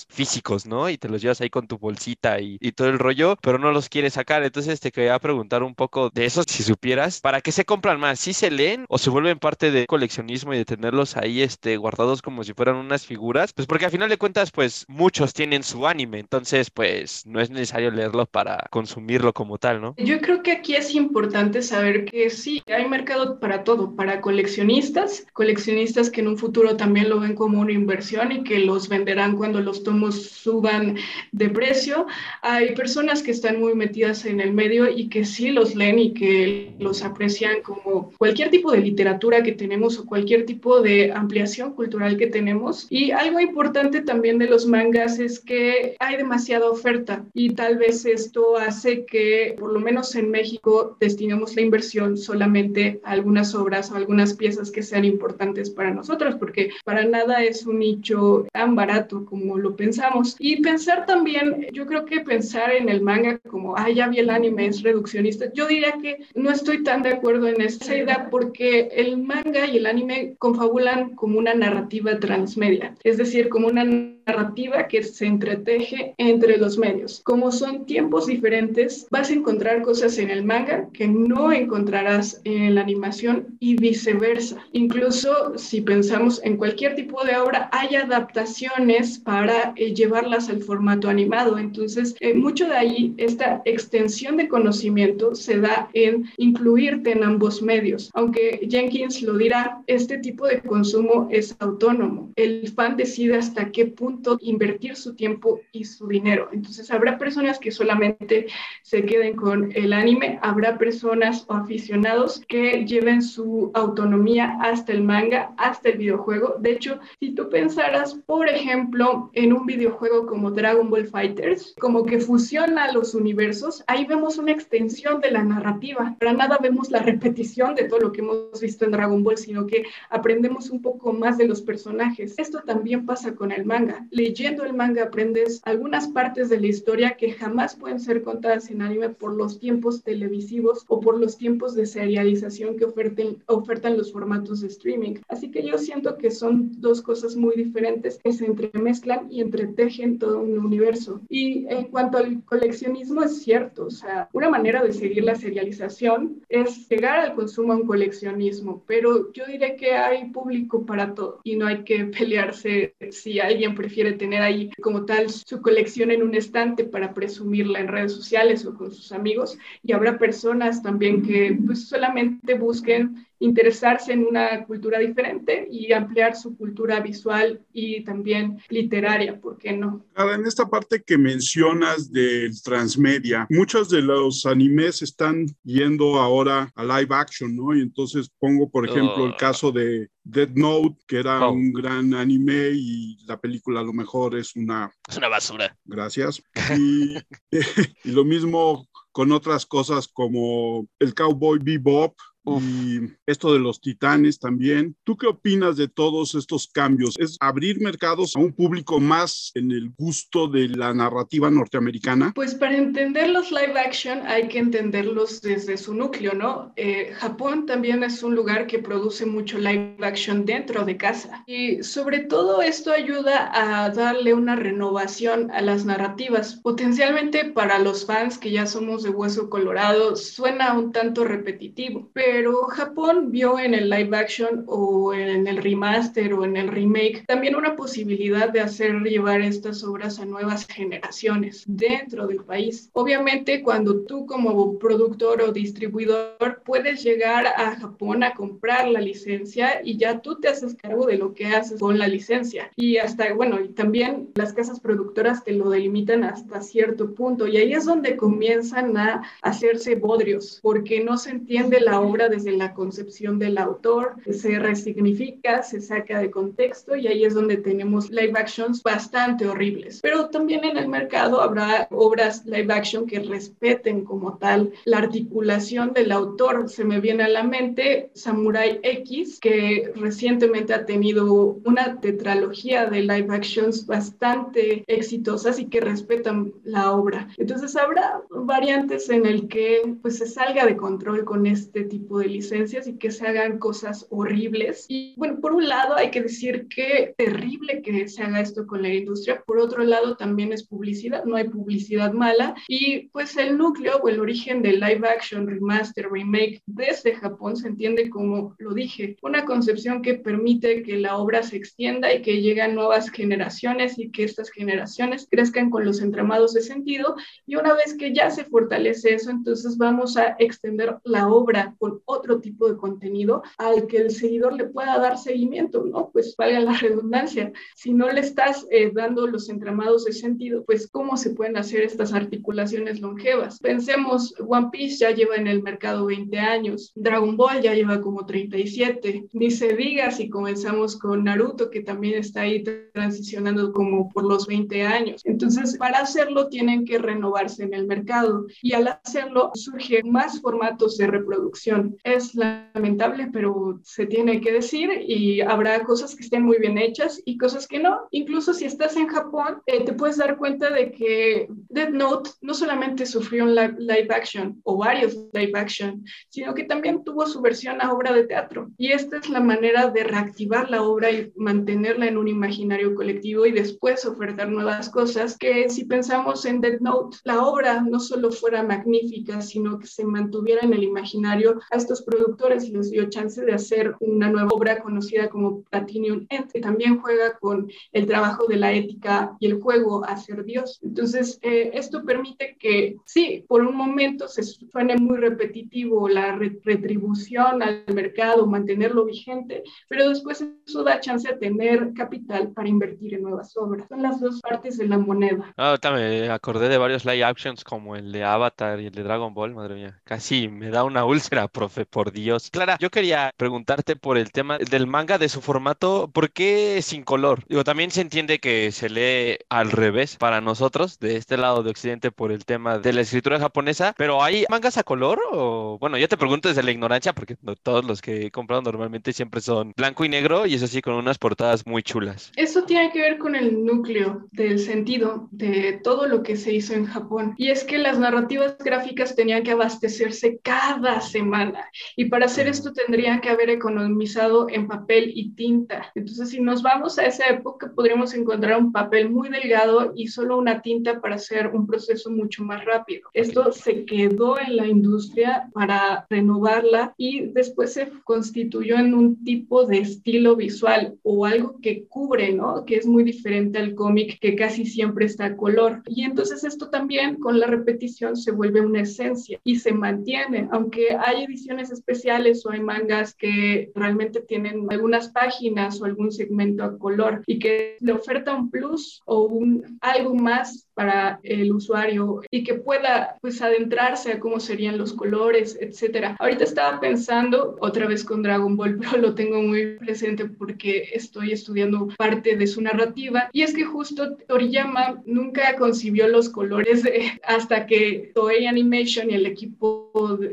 físicos, ¿no? Y te los llevas ahí con tu bolsita y, y todo el rollo, pero no los quieres sacar. Entonces te quería preguntar un poco de eso, si supieras, ¿para qué se compran más? ¿Sí se leen o se vuelven parte de coleccionismo y de tenerlos ahí este, guardados como si fueran unas figuras, pues porque al final de cuentas, pues muchos tienen su anime, entonces pues no es necesario leerlo para consumirlo como tal, ¿no? Yo creo que aquí es importante saber que sí, hay mercado para todo, para coleccionistas, coleccionistas que en un futuro también lo ven como una inversión y que los venderán cuando los tomos suban de precio. Hay personas que están muy metidas en el medio y que sí los leen y que los aprecian como cualquier tipo de literatura que tenemos o cualquier tipo de ampliación cultural que tenemos. Y algo importante también de los mangas es que hay demasiada oferta y tal vez esto hace que, por lo menos en México, destinemos la inversión solamente a algunas obras o algunas piezas que sean importantes para nosotros, porque para nada es un nicho tan barato como lo pensamos. Y pensar también, yo creo que pensar en el manga como, ah, ya vi el anime, es reduccionista, yo diría que no estoy tan de acuerdo en esa idea porque el manga y el anime confabulan como una narrativa transmedia, es decir, como una narrativa que se entreteje entre los medios. Como son tiempos diferentes, vas a encontrar cosas en el manga que no encontrarás en la animación y viceversa. Incluso si pensamos en cualquier tipo de obra, hay adaptaciones para eh, llevarlas al formato animado. Entonces, eh, mucho de ahí, esta extensión de conocimiento se da en incluirte en ambos medios. Aunque Jenkins lo dirá, este tipo de consumo es autónomo. El fan decide hasta qué punto invertir su tiempo y su dinero. Entonces, habrá personas que solamente se queden con el anime, habrá personas o aficionados que lleven su autonomía hasta el manga, hasta el videojuego. De hecho, si tú pensaras, por ejemplo, en un videojuego como Dragon Ball Fighters, como que fusiona los universos, ahí vemos una extensión de la narrativa. Para nada vemos la repetición de todo lo que hemos visto en Dragon Ball, sino que aprendemos un poco más de los personajes. Esto también pasa con el manga leyendo el manga aprendes algunas partes de la historia que jamás pueden ser contadas en anime por los tiempos televisivos o por los tiempos de serialización que oferten, ofertan los formatos de streaming. Así que yo siento que son dos cosas muy diferentes que se entremezclan y entretejen todo un universo. Y en cuanto al coleccionismo, es cierto, o sea, una manera de seguir la serialización es llegar al consumo a un coleccionismo, pero yo diré que hay público para todo y no hay que pelearse si alguien prefiere tener ahí como tal su colección en un estante para presumirla en redes sociales o con sus amigos. Y habrá personas también que pues solamente busquen interesarse en una cultura diferente y ampliar su cultura visual y también literaria, ¿por qué no? en esta parte que mencionas del transmedia, muchos de los animes están yendo ahora a live action, ¿no? Y entonces pongo, por ejemplo, el oh. caso de Dead Note, que era oh. un gran anime y la película a lo mejor es una... Es una basura. Gracias. Y, y lo mismo con otras cosas como el Cowboy Bebop, y esto de los titanes también. ¿Tú qué opinas de todos estos cambios? ¿Es abrir mercados a un público más en el gusto de la narrativa norteamericana? Pues para entender los live action hay que entenderlos desde su núcleo, ¿no? Eh, Japón también es un lugar que produce mucho live action dentro de casa y sobre todo esto ayuda a darle una renovación a las narrativas. Potencialmente para los fans que ya somos de hueso colorado suena un tanto repetitivo, pero Japón vio en el live action o en el remaster o en el remake también una posibilidad de hacer llevar estas obras a nuevas generaciones dentro del país. Obviamente cuando tú como productor o distribuidor puedes llegar a Japón a comprar la licencia y ya tú te haces cargo de lo que haces con la licencia. Y hasta, bueno, y también las casas productoras te lo delimitan hasta cierto punto y ahí es donde comienzan a hacerse bodrios porque no se entiende la obra desde la concepción del autor, se resignifica, se saca de contexto y ahí es donde tenemos live actions bastante horribles. Pero también en el mercado habrá obras live action que respeten como tal la articulación del autor. Se me viene a la mente Samurai X, que recientemente ha tenido una tetralogía de live actions bastante exitosas y que respetan la obra. Entonces habrá variantes en el que pues se salga de control con este tipo de licencias y que se hagan cosas horribles. Y bueno, por un lado hay que decir que terrible que se haga esto con la industria, por otro lado también es publicidad, no hay publicidad mala. Y pues el núcleo o el origen del live action, remaster, remake desde Japón se entiende como, lo dije, una concepción que permite que la obra se extienda y que lleguen nuevas generaciones y que estas generaciones crezcan con los entramados de sentido. Y una vez que ya se fortalece eso, entonces vamos a extender la obra otro tipo de contenido al que el seguidor le pueda dar seguimiento, ¿no? Pues valga la redundancia. Si no le estás eh, dando los entramados de sentido, pues ¿cómo se pueden hacer estas articulaciones longevas? Pensemos, One Piece ya lleva en el mercado 20 años, Dragon Ball ya lleva como 37, ni se diga si comenzamos con Naruto, que también está ahí transicionando como por los 20 años. Entonces, para hacerlo tienen que renovarse en el mercado y al hacerlo surgen más formatos de reproducción. Es lamentable, pero se tiene que decir y habrá cosas que estén muy bien hechas y cosas que no. Incluso si estás en Japón, eh, te puedes dar cuenta de que Death Note no solamente sufrió un live action o varios live action, sino que también tuvo su versión a obra de teatro. Y esta es la manera de reactivar la obra y mantenerla en un imaginario colectivo y después ofertar nuevas cosas que si pensamos en Death Note, la obra no solo fuera magnífica, sino que se mantuviera en el imaginario a estos productores les dio chance de hacer una nueva obra conocida como Platinum End, que también juega con el trabajo de la ética y el juego a ser Dios. Entonces, eh, esto permite que, sí, por un momento se suene muy repetitivo la retribución al mercado, mantenerlo vigente, pero después eso da chance a tener capital para invertir en nuevas obras. Son las dos partes de la moneda. Ah, me acordé de varios live actions como el de Avatar y el de Dragon Ball, madre mía. Casi me da una úlcera, por Dios. Clara, yo quería preguntarte por el tema del manga, de su formato, ¿por qué sin color? Digo, también se entiende que se lee al revés para nosotros, de este lado de Occidente, por el tema de la escritura japonesa, pero ¿hay mangas a color? O, bueno, yo te pregunto desde la ignorancia, porque no, todos los que he comprado normalmente siempre son blanco y negro, y eso sí, con unas portadas muy chulas. Eso tiene que ver con el núcleo del sentido de todo lo que se hizo en Japón. Y es que las narrativas gráficas tenían que abastecerse cada semana. Y para hacer esto tendrían que haber economizado en papel y tinta. Entonces, si nos vamos a esa época, podríamos encontrar un papel muy delgado y solo una tinta para hacer un proceso mucho más rápido. Esto se quedó en la industria para renovarla y después se constituyó en un tipo de estilo visual o algo que cubre, ¿no? Que es muy diferente al cómic que casi siempre está a color. Y entonces esto también con la repetición se vuelve una esencia y se mantiene, aunque hay ediciones especiales o hay mangas que realmente tienen algunas páginas o algún segmento a color y que le oferta un plus o un algo más para el usuario y que pueda pues adentrarse a cómo serían los colores, etcétera. Ahorita estaba pensando otra vez con Dragon Ball, pero lo tengo muy presente porque estoy estudiando parte de su narrativa y es que justo Toriyama nunca concibió los colores hasta que Toei Animation y el equipo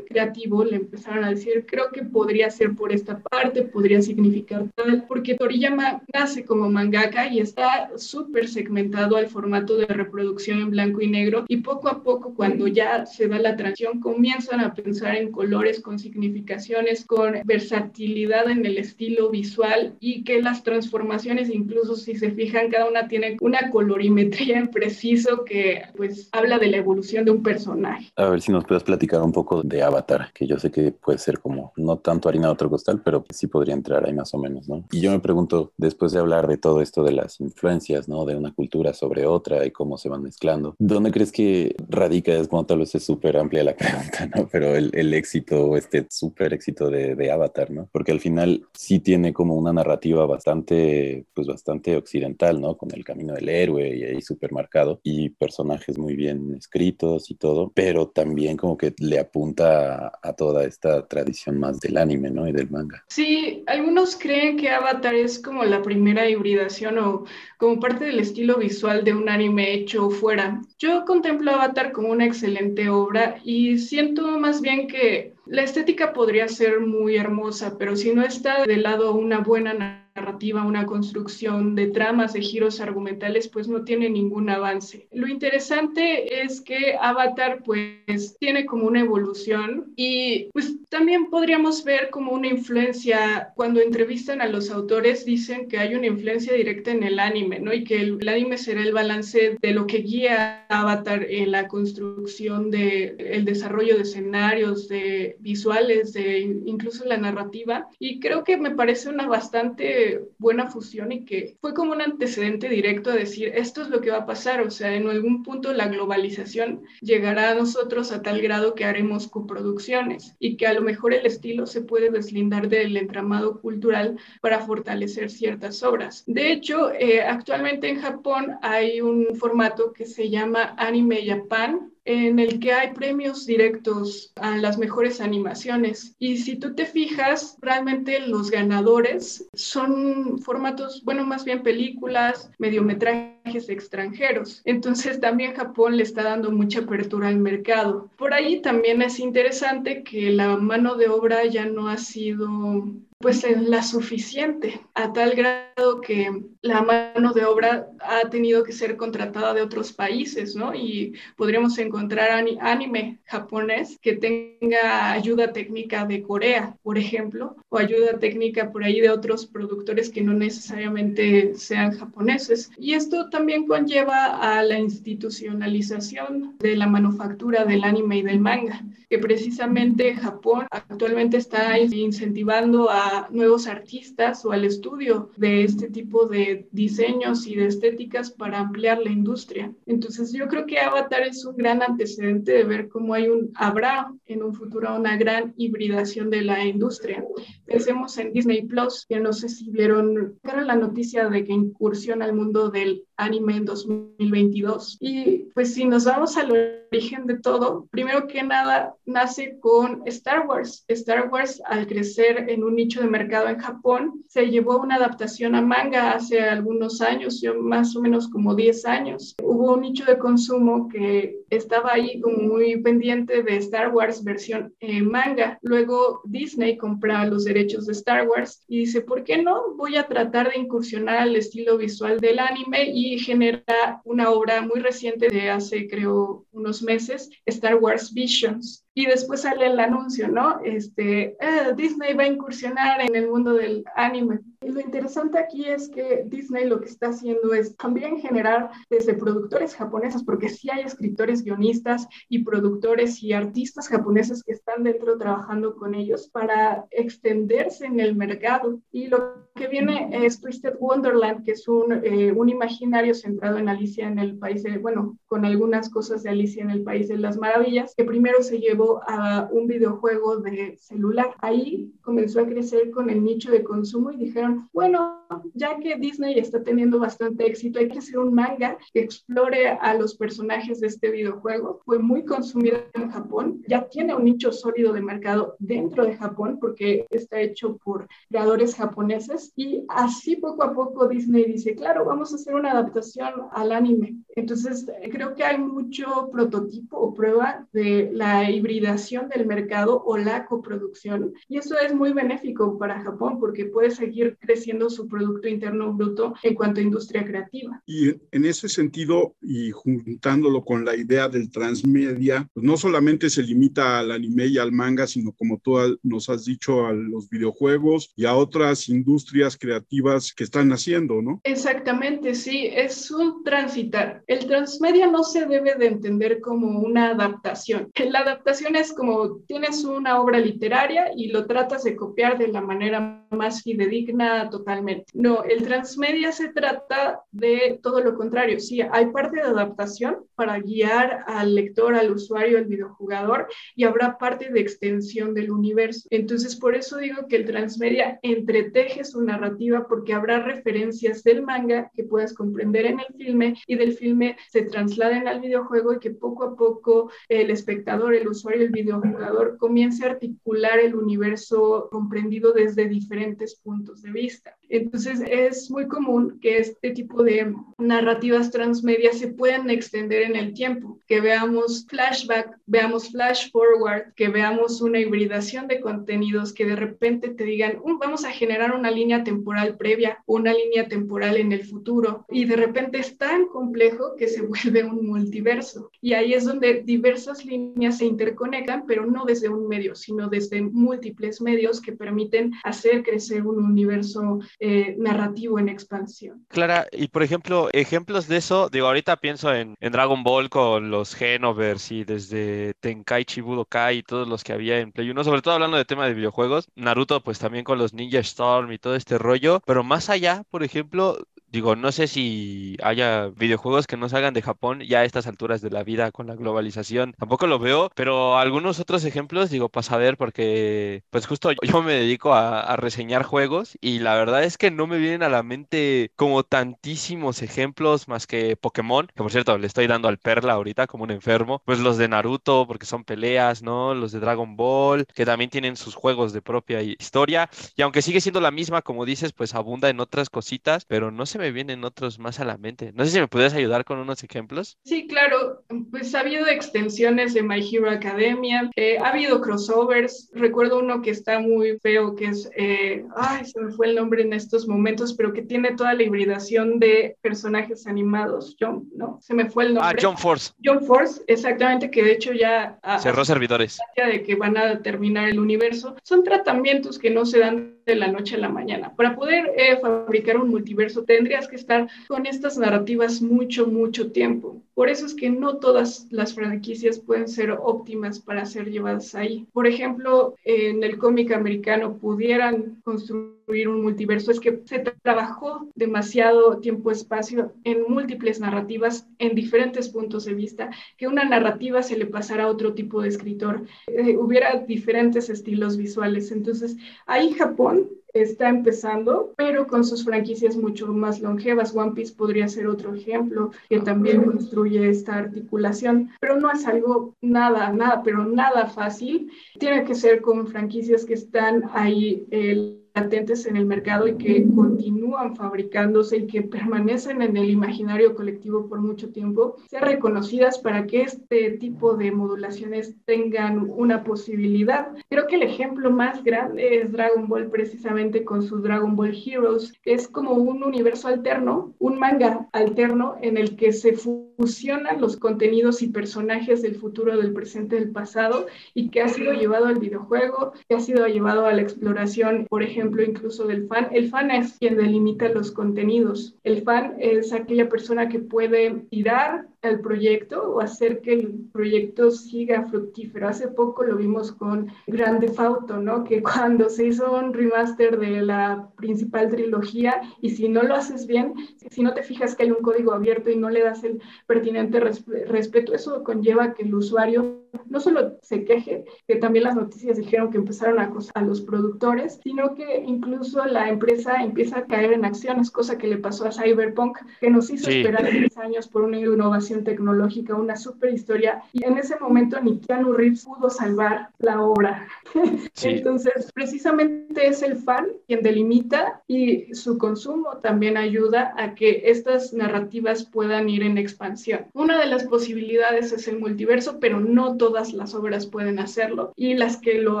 creativo le empezaron a decir, creo que podría ser por esta parte, podría significar tal, porque Toriyama nace como mangaka y está súper segmentado al formato de reproducción en blanco y negro y poco a poco cuando ya se da la transición comienzan a pensar en colores con significaciones, con versatilidad en el estilo visual y que las transformaciones incluso si se fijan cada una tiene una colorimetría en preciso que pues habla de la evolución de un personaje. A ver si nos puedes platicar un poco de Avatar, que yo sé que puede ser como no tanto harina de otro costal, pero sí podría entrar ahí más o menos, ¿no? Y yo me pregunto, después de hablar de todo esto de las influencias, ¿no? De una cultura sobre otra y cómo se van mezclando, ¿dónde crees que radica? Es como tal vez es súper amplia la pregunta, ¿no? Pero el, el éxito, este súper éxito de, de Avatar, ¿no? Porque al final sí tiene como una narrativa bastante, pues bastante occidental, ¿no? Con el camino del héroe y ahí súper marcado y personajes muy bien escritos y todo, pero también como que le apunta a, toda esta tradición más del anime, ¿no? Y del manga. Sí, algunos creen que Avatar es como la primera hibridación o como parte del estilo visual de un anime hecho fuera. Yo contemplo Avatar como una excelente obra y siento más bien que la estética podría ser muy hermosa, pero si no está de lado una buena narrativa, una construcción de tramas, de giros argumentales, pues no tiene ningún avance. Lo interesante es que Avatar pues tiene como una evolución y pues también podríamos ver como una influencia, cuando entrevistan a los autores dicen que hay una influencia directa en el anime, ¿no? Y que el, anime será el balance de lo que guía a Avatar en la construcción de el desarrollo de escenarios, de visuales, de incluso la narrativa. Y creo que me parece una bastante buena fusión y que fue como un antecedente directo a decir, esto es lo que va a pasar, o sea, en algún punto la globalización llegará a nosotros a tal grado que haremos coproducciones y que a lo mejor el estilo se puede deslindar del entramado cultural para fortalecer ciertas obras. De hecho, eh, actualmente en Japón hay un formato que se llama Anime Japan, en el que hay premios directos a las mejores animaciones. Y si tú te fijas, realmente los ganadores son formatos, bueno, más bien películas, mediometrajes extranjeros. Entonces también Japón le está dando mucha apertura al mercado. Por ahí también es interesante que la mano de obra ya no ha sido pues la suficiente, a tal grado que la mano de obra ha tenido que ser contratada de otros países, ¿no? Y podríamos encontrar anime japonés que tenga ayuda técnica de Corea, por ejemplo, o ayuda técnica por ahí de otros productores que no necesariamente sean japoneses. Y esto también conlleva a la institucionalización de la manufactura del anime y del manga, que precisamente Japón actualmente está incentivando a nuevos artistas o al estudio de este tipo de diseños y de estéticas para ampliar la industria. Entonces yo creo que Avatar es un gran antecedente de ver cómo hay un, habrá en un futuro una gran hibridación de la industria. Pensemos en Disney Plus, que no sé si vieron, la noticia de que incursiona al mundo del anime en 2022. Y pues si nos vamos al origen de todo, primero que nada nace con Star Wars. Star Wars al crecer en un nicho de mercado en Japón se llevó una adaptación a manga hace algunos años, más o menos como 10 años. Hubo un nicho de consumo que estaba ahí como muy pendiente de Star Wars versión eh, manga. Luego Disney compra los derechos de Star Wars y dice, ¿por qué no? Voy a tratar de incursionar al estilo visual del anime y genera una obra muy reciente de hace, creo, unos meses, Star Wars Visions. Y después sale el anuncio, ¿no? Este, eh, Disney va a incursionar en el mundo del anime. Y lo interesante aquí es que Disney lo que está haciendo es también generar desde productores japoneses, porque sí hay escritores, guionistas y productores y artistas japoneses que están dentro trabajando con ellos para extenderse en el mercado. Y lo que viene es Twisted Wonderland, que es un, eh, un imaginario centrado en Alicia en el País de, bueno, con algunas cosas de Alicia en el País de las Maravillas, que primero se llevó a un videojuego de celular. Ahí comenzó a crecer con el nicho de consumo y dijeron, bueno, ya que Disney está teniendo bastante éxito, hay que hacer un manga que explore a los personajes de este videojuego. Fue muy consumido en Japón, ya tiene un nicho sólido de mercado dentro de Japón porque está hecho por creadores japoneses y así poco a poco Disney dice, claro, vamos a hacer una adaptación al anime. Entonces, creo que hay mucho prototipo o prueba de la híbrida hibridación del mercado o la coproducción. Y eso es muy benéfico para Japón porque puede seguir creciendo su Producto Interno Bruto en cuanto a industria creativa. Y en ese sentido, y juntándolo con la idea del transmedia, pues no solamente se limita al anime y al manga, sino como tú nos has dicho, a los videojuegos y a otras industrias creativas que están naciendo, ¿no? Exactamente, sí, es un transitar. El transmedia no se debe de entender como una adaptación. La adaptación es como tienes una obra literaria y lo tratas de copiar de la manera más fidedigna totalmente. No, el transmedia se trata de todo lo contrario. Sí, hay parte de adaptación para guiar al lector, al usuario, al videojugador y habrá parte de extensión del universo. Entonces, por eso digo que el transmedia entreteje su narrativa porque habrá referencias del manga que puedas comprender en el filme y del filme se trasladen al videojuego y que poco a poco el espectador, el usuario, el videojugador comience a articular el universo comprendido desde diferentes puntos de vista. Entonces, es muy común que este tipo de narrativas transmedia se puedan extender en el tiempo, que veamos flashback, veamos flash forward, que veamos una hibridación de contenidos que de repente te digan, uh, vamos a generar una línea temporal previa, una línea temporal en el futuro, y de repente es tan complejo que se vuelve un multiverso. Y ahí es donde diversas líneas se interconectan, pero no desde un medio, sino desde múltiples medios que permiten hacer crecer un universo eh, narrativo en expansión. Clara, y por ejemplo, ejemplos de eso, digo, ahorita pienso en, en Dragon Ball con los Genovers y desde Tenkaichi Budokai y todos los que había en Play 1, sobre todo hablando de tema de videojuegos, Naruto pues también con los Ninja Storm y todo este rollo, pero más allá, por ejemplo, Digo, no sé si haya videojuegos que no salgan de Japón ya a estas alturas de la vida con la globalización. Tampoco lo veo, pero algunos otros ejemplos, digo, para saber, porque pues justo yo me dedico a, reseñar juegos y la verdad es que no me vienen a la mente como tantísimos ejemplos más que Pokémon, que por cierto le estoy dando al Perla ahorita como un enfermo, pues los de Naruto, porque son peleas, ¿no? Los de Dragon Ball, que también tienen sus juegos de propia historia, y aunque sigue siendo la misma, como dices, pues abunda en otras cositas, pero no se me me vienen otros más a la mente. No sé si me puedes ayudar con unos ejemplos. Sí, claro. Pues ha habido extensiones de My Hero Academia, eh, ha habido crossovers. Recuerdo uno que está muy feo, que es, eh, ay, se me fue el nombre en estos momentos, pero que tiene toda la hibridación de personajes animados. John, ¿no? Se me fue el nombre. Ah, John Force. John Force, exactamente, que de hecho ya... Cerró servidores. De que van a terminar el universo. Son tratamientos que no se dan de la noche a la mañana. Para poder eh, fabricar un multiverso tendrías que estar con estas narrativas mucho, mucho tiempo. Por eso es que no todas las franquicias pueden ser óptimas para ser llevadas ahí. Por ejemplo, en el cómic americano pudieran construir un multiverso, es que se trabajó demasiado tiempo-espacio en múltiples narrativas en diferentes puntos de vista, que una narrativa se le pasara a otro tipo de escritor, eh, hubiera diferentes estilos visuales. Entonces, ahí Japón está empezando, pero con sus franquicias mucho más longevas. One Piece podría ser otro ejemplo que también construye esta articulación, pero no es algo nada, nada, pero nada fácil. Tiene que ser con franquicias que están ahí. El latentes en el mercado y que continúan fabricándose y que permanecen en el imaginario colectivo por mucho tiempo, sean reconocidas para que este tipo de modulaciones tengan una posibilidad. Creo que el ejemplo más grande es Dragon Ball precisamente con su Dragon Ball Heroes, que es como un universo alterno, un manga alterno en el que se fusionan los contenidos y personajes del futuro, del presente, del pasado y que ha sido llevado al videojuego, que ha sido llevado a la exploración, por ejemplo, incluso del fan. El fan es quien delimita los contenidos. El fan es aquella persona que puede tirar el proyecto o hacer que el proyecto siga fructífero. Hace poco lo vimos con Grande Auto, ¿no? Que cuando se hizo un remaster de la principal trilogía y si no lo haces bien, si no te fijas que hay un código abierto y no le das el pertinente respeto, eso conlleva que el usuario no solo se queje, que también las noticias dijeron que empezaron a acosar a los productores, sino que incluso la empresa empieza a caer en acciones, cosa que le pasó a Cyberpunk, que nos hizo esperar 10 años por una innovación tecnológica, una super historia, y en ese momento ni Keanu Reeves pudo salvar la obra, Entonces, precisamente es el fan quien delimita y su consumo también ayuda a que estas narrativas puedan ir en expansión. Una de las posibilidades es el multiverso, pero no todas las obras pueden hacerlo y las que lo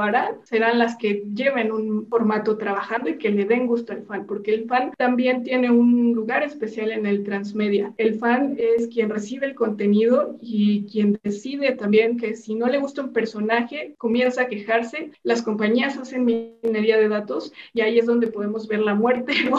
harán serán las que lleven un formato trabajando y que le den gusto al fan, porque el fan también tiene un lugar especial en el transmedia. El fan es quien recibe el contenido y quien decide también que si no le gusta un personaje, comienza a quejarse. Las compañías hacen minería de datos y ahí es donde podemos ver la muerte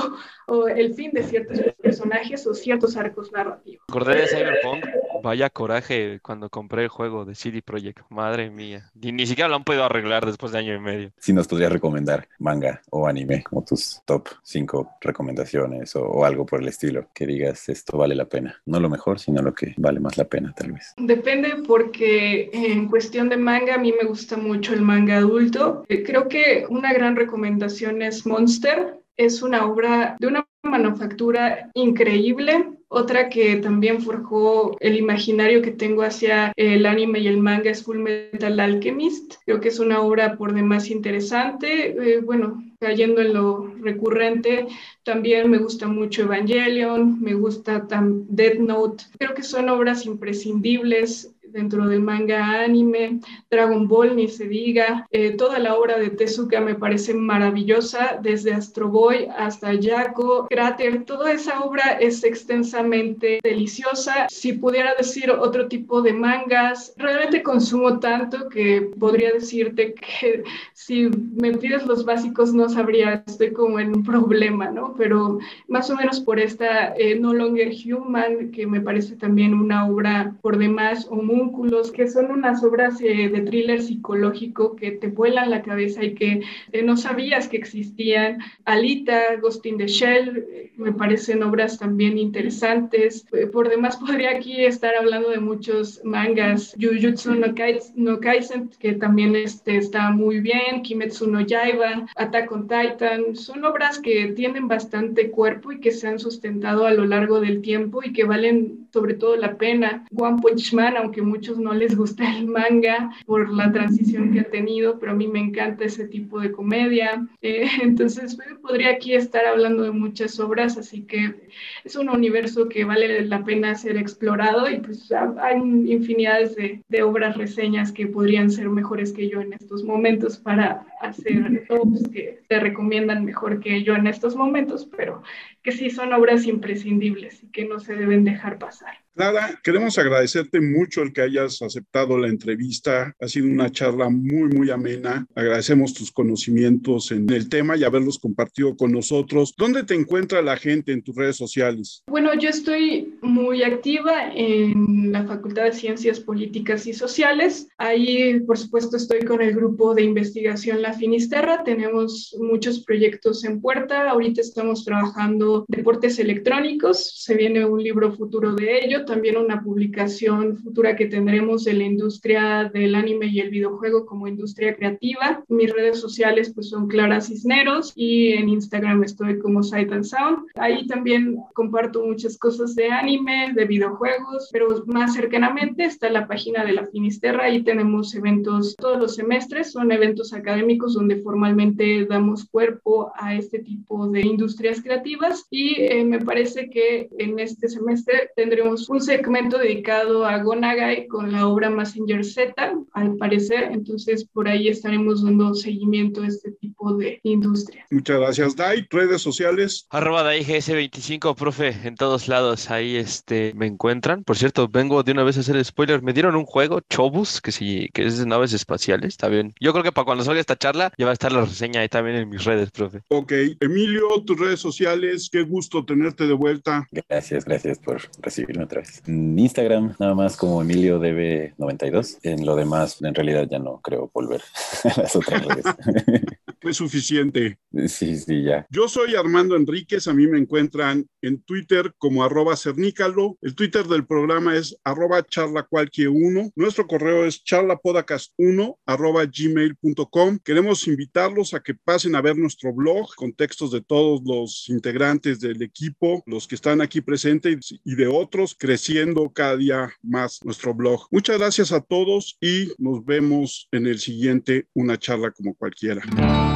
o, o el fin de ciertos personajes o ciertos arcos narrativos. Acordé de Cyberpunk, vaya coraje cuando compré el juego de CD Projekt, madre mía. Y ni siquiera lo han podido arreglar después de año y medio. Si nos podrías recomendar manga o anime como tus top 5 recomendaciones o, o algo por el estilo, que digas esto vale la pena. No lo mejor, sino lo que vale más la pena tal vez. Depende porque en cuestión de manga a mí me gusta mucho el manga adulto. Eh, Creo que una gran recomendación es Monster. Es una obra de una manufactura increíble. Otra que también forjó el imaginario que tengo hacia el anime y el manga es Full Metal Alchemist. Creo que es una obra por demás interesante. Eh, bueno, cayendo en lo recurrente, también me gusta mucho Evangelion, me gusta Death Note. Creo que son obras imprescindibles dentro del manga anime, Dragon Ball, ni se diga. Eh, toda la obra de Tezuka me parece maravillosa, desde Astro Boy hasta Yako, Crater, toda esa obra es extensamente deliciosa. Si pudiera decir otro tipo de mangas, realmente consumo tanto que podría decirte que si me pides los básicos no sabría, estoy como en un problema, ¿no? Pero más o menos por esta eh, No Longer Human, que me parece también una obra por demás, o Homúnculos, que son unas obras eh, de thriller psicológico que te vuelan la cabeza y que eh, no sabías que existían. Alita, Ghost in the Shell, eh, me parecen obras también interesantes. Eh, por demás, podría aquí estar hablando de muchos mangas. Jujutsu no, Kais- no Kaisen, que también este, está muy bien. Kimetsu no Yaiba, Attack on Titan. Son obras que tienen bastante cuerpo y que se han sustentado a lo largo del tiempo y que valen sobre todo la pena. One Punch Man, aunque muchos no les gusta el manga por la transición que ha tenido, pero a mí me encanta ese tipo de comedia. Eh, entonces, eh, podría aquí estar hablando de muchas obras, así que es un universo que vale la pena ser explorado y pues ha- hay infinidades de, de obras reseñas que podrían ser mejores que yo en estos momentos para hacer tops que te recomiendan mejor que yo en estos momentos, pero que sí son obras imprescindibles y que no se deben dejar pasar. Clara, queremos agradecerte mucho el que hayas aceptado la entrevista. Ha sido una charla muy, muy amena. Agradecemos tus conocimientos en el tema y haberlos compartido con nosotros. ¿Dónde te encuentra la gente en tus redes sociales? Bueno, yo estoy muy activa en la Facultad de Ciencias Políticas y Sociales. Ahí, por supuesto, estoy con el grupo de investigación La Finisterra. Tenemos muchos proyectos en puerta. Ahorita estamos trabajando deportes electrónicos. Se viene un libro futuro de ello. También una publicación futura que tendremos de la industria del anime y el videojuego como industria creativa. Mis redes sociales pues son Clara Cisneros y en Instagram estoy como Sight and Sound. Ahí también comparto muchas cosas de anime, de videojuegos, pero más cercanamente está la página de la Finisterra. Ahí tenemos eventos todos los semestres, son eventos académicos donde formalmente damos cuerpo a este tipo de industrias creativas y eh, me parece que en este semestre tendremos un segmento dedicado a Gonagai con la obra Messenger Z, al parecer, entonces por ahí estaremos dando seguimiento a este tipo de industria. Muchas gracias, Dai. Redes sociales. Arroba DaiGS25, profe, en todos lados, ahí este, me encuentran. Por cierto, vengo de una vez a hacer spoiler. Me dieron un juego, Chobus, que sí, que es de naves espaciales, está bien. Yo creo que para cuando salga esta charla ya va a estar la reseña ahí también en mis redes, profe. Ok. Emilio, tus redes sociales. Qué gusto tenerte de vuelta. Gracias, gracias por recibirme otra vez. En Instagram, nada más como Emilio DB92. En lo demás, en realidad ya no creo volver a las otras redes. fue suficiente. Sí, sí, ya. Yo soy Armando Enríquez, a mí me encuentran en Twitter como arroba cernícalo. El Twitter del programa es arroba charlacualquier1. Nuestro correo es charlapodcast1 arroba gmail.com. Queremos invitarlos a que pasen a ver nuestro blog con textos de todos los integrantes del equipo, los que están aquí presentes y de otros, creciendo cada día más nuestro blog. Muchas gracias a todos y nos vemos en el siguiente Una charla como cualquiera.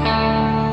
Música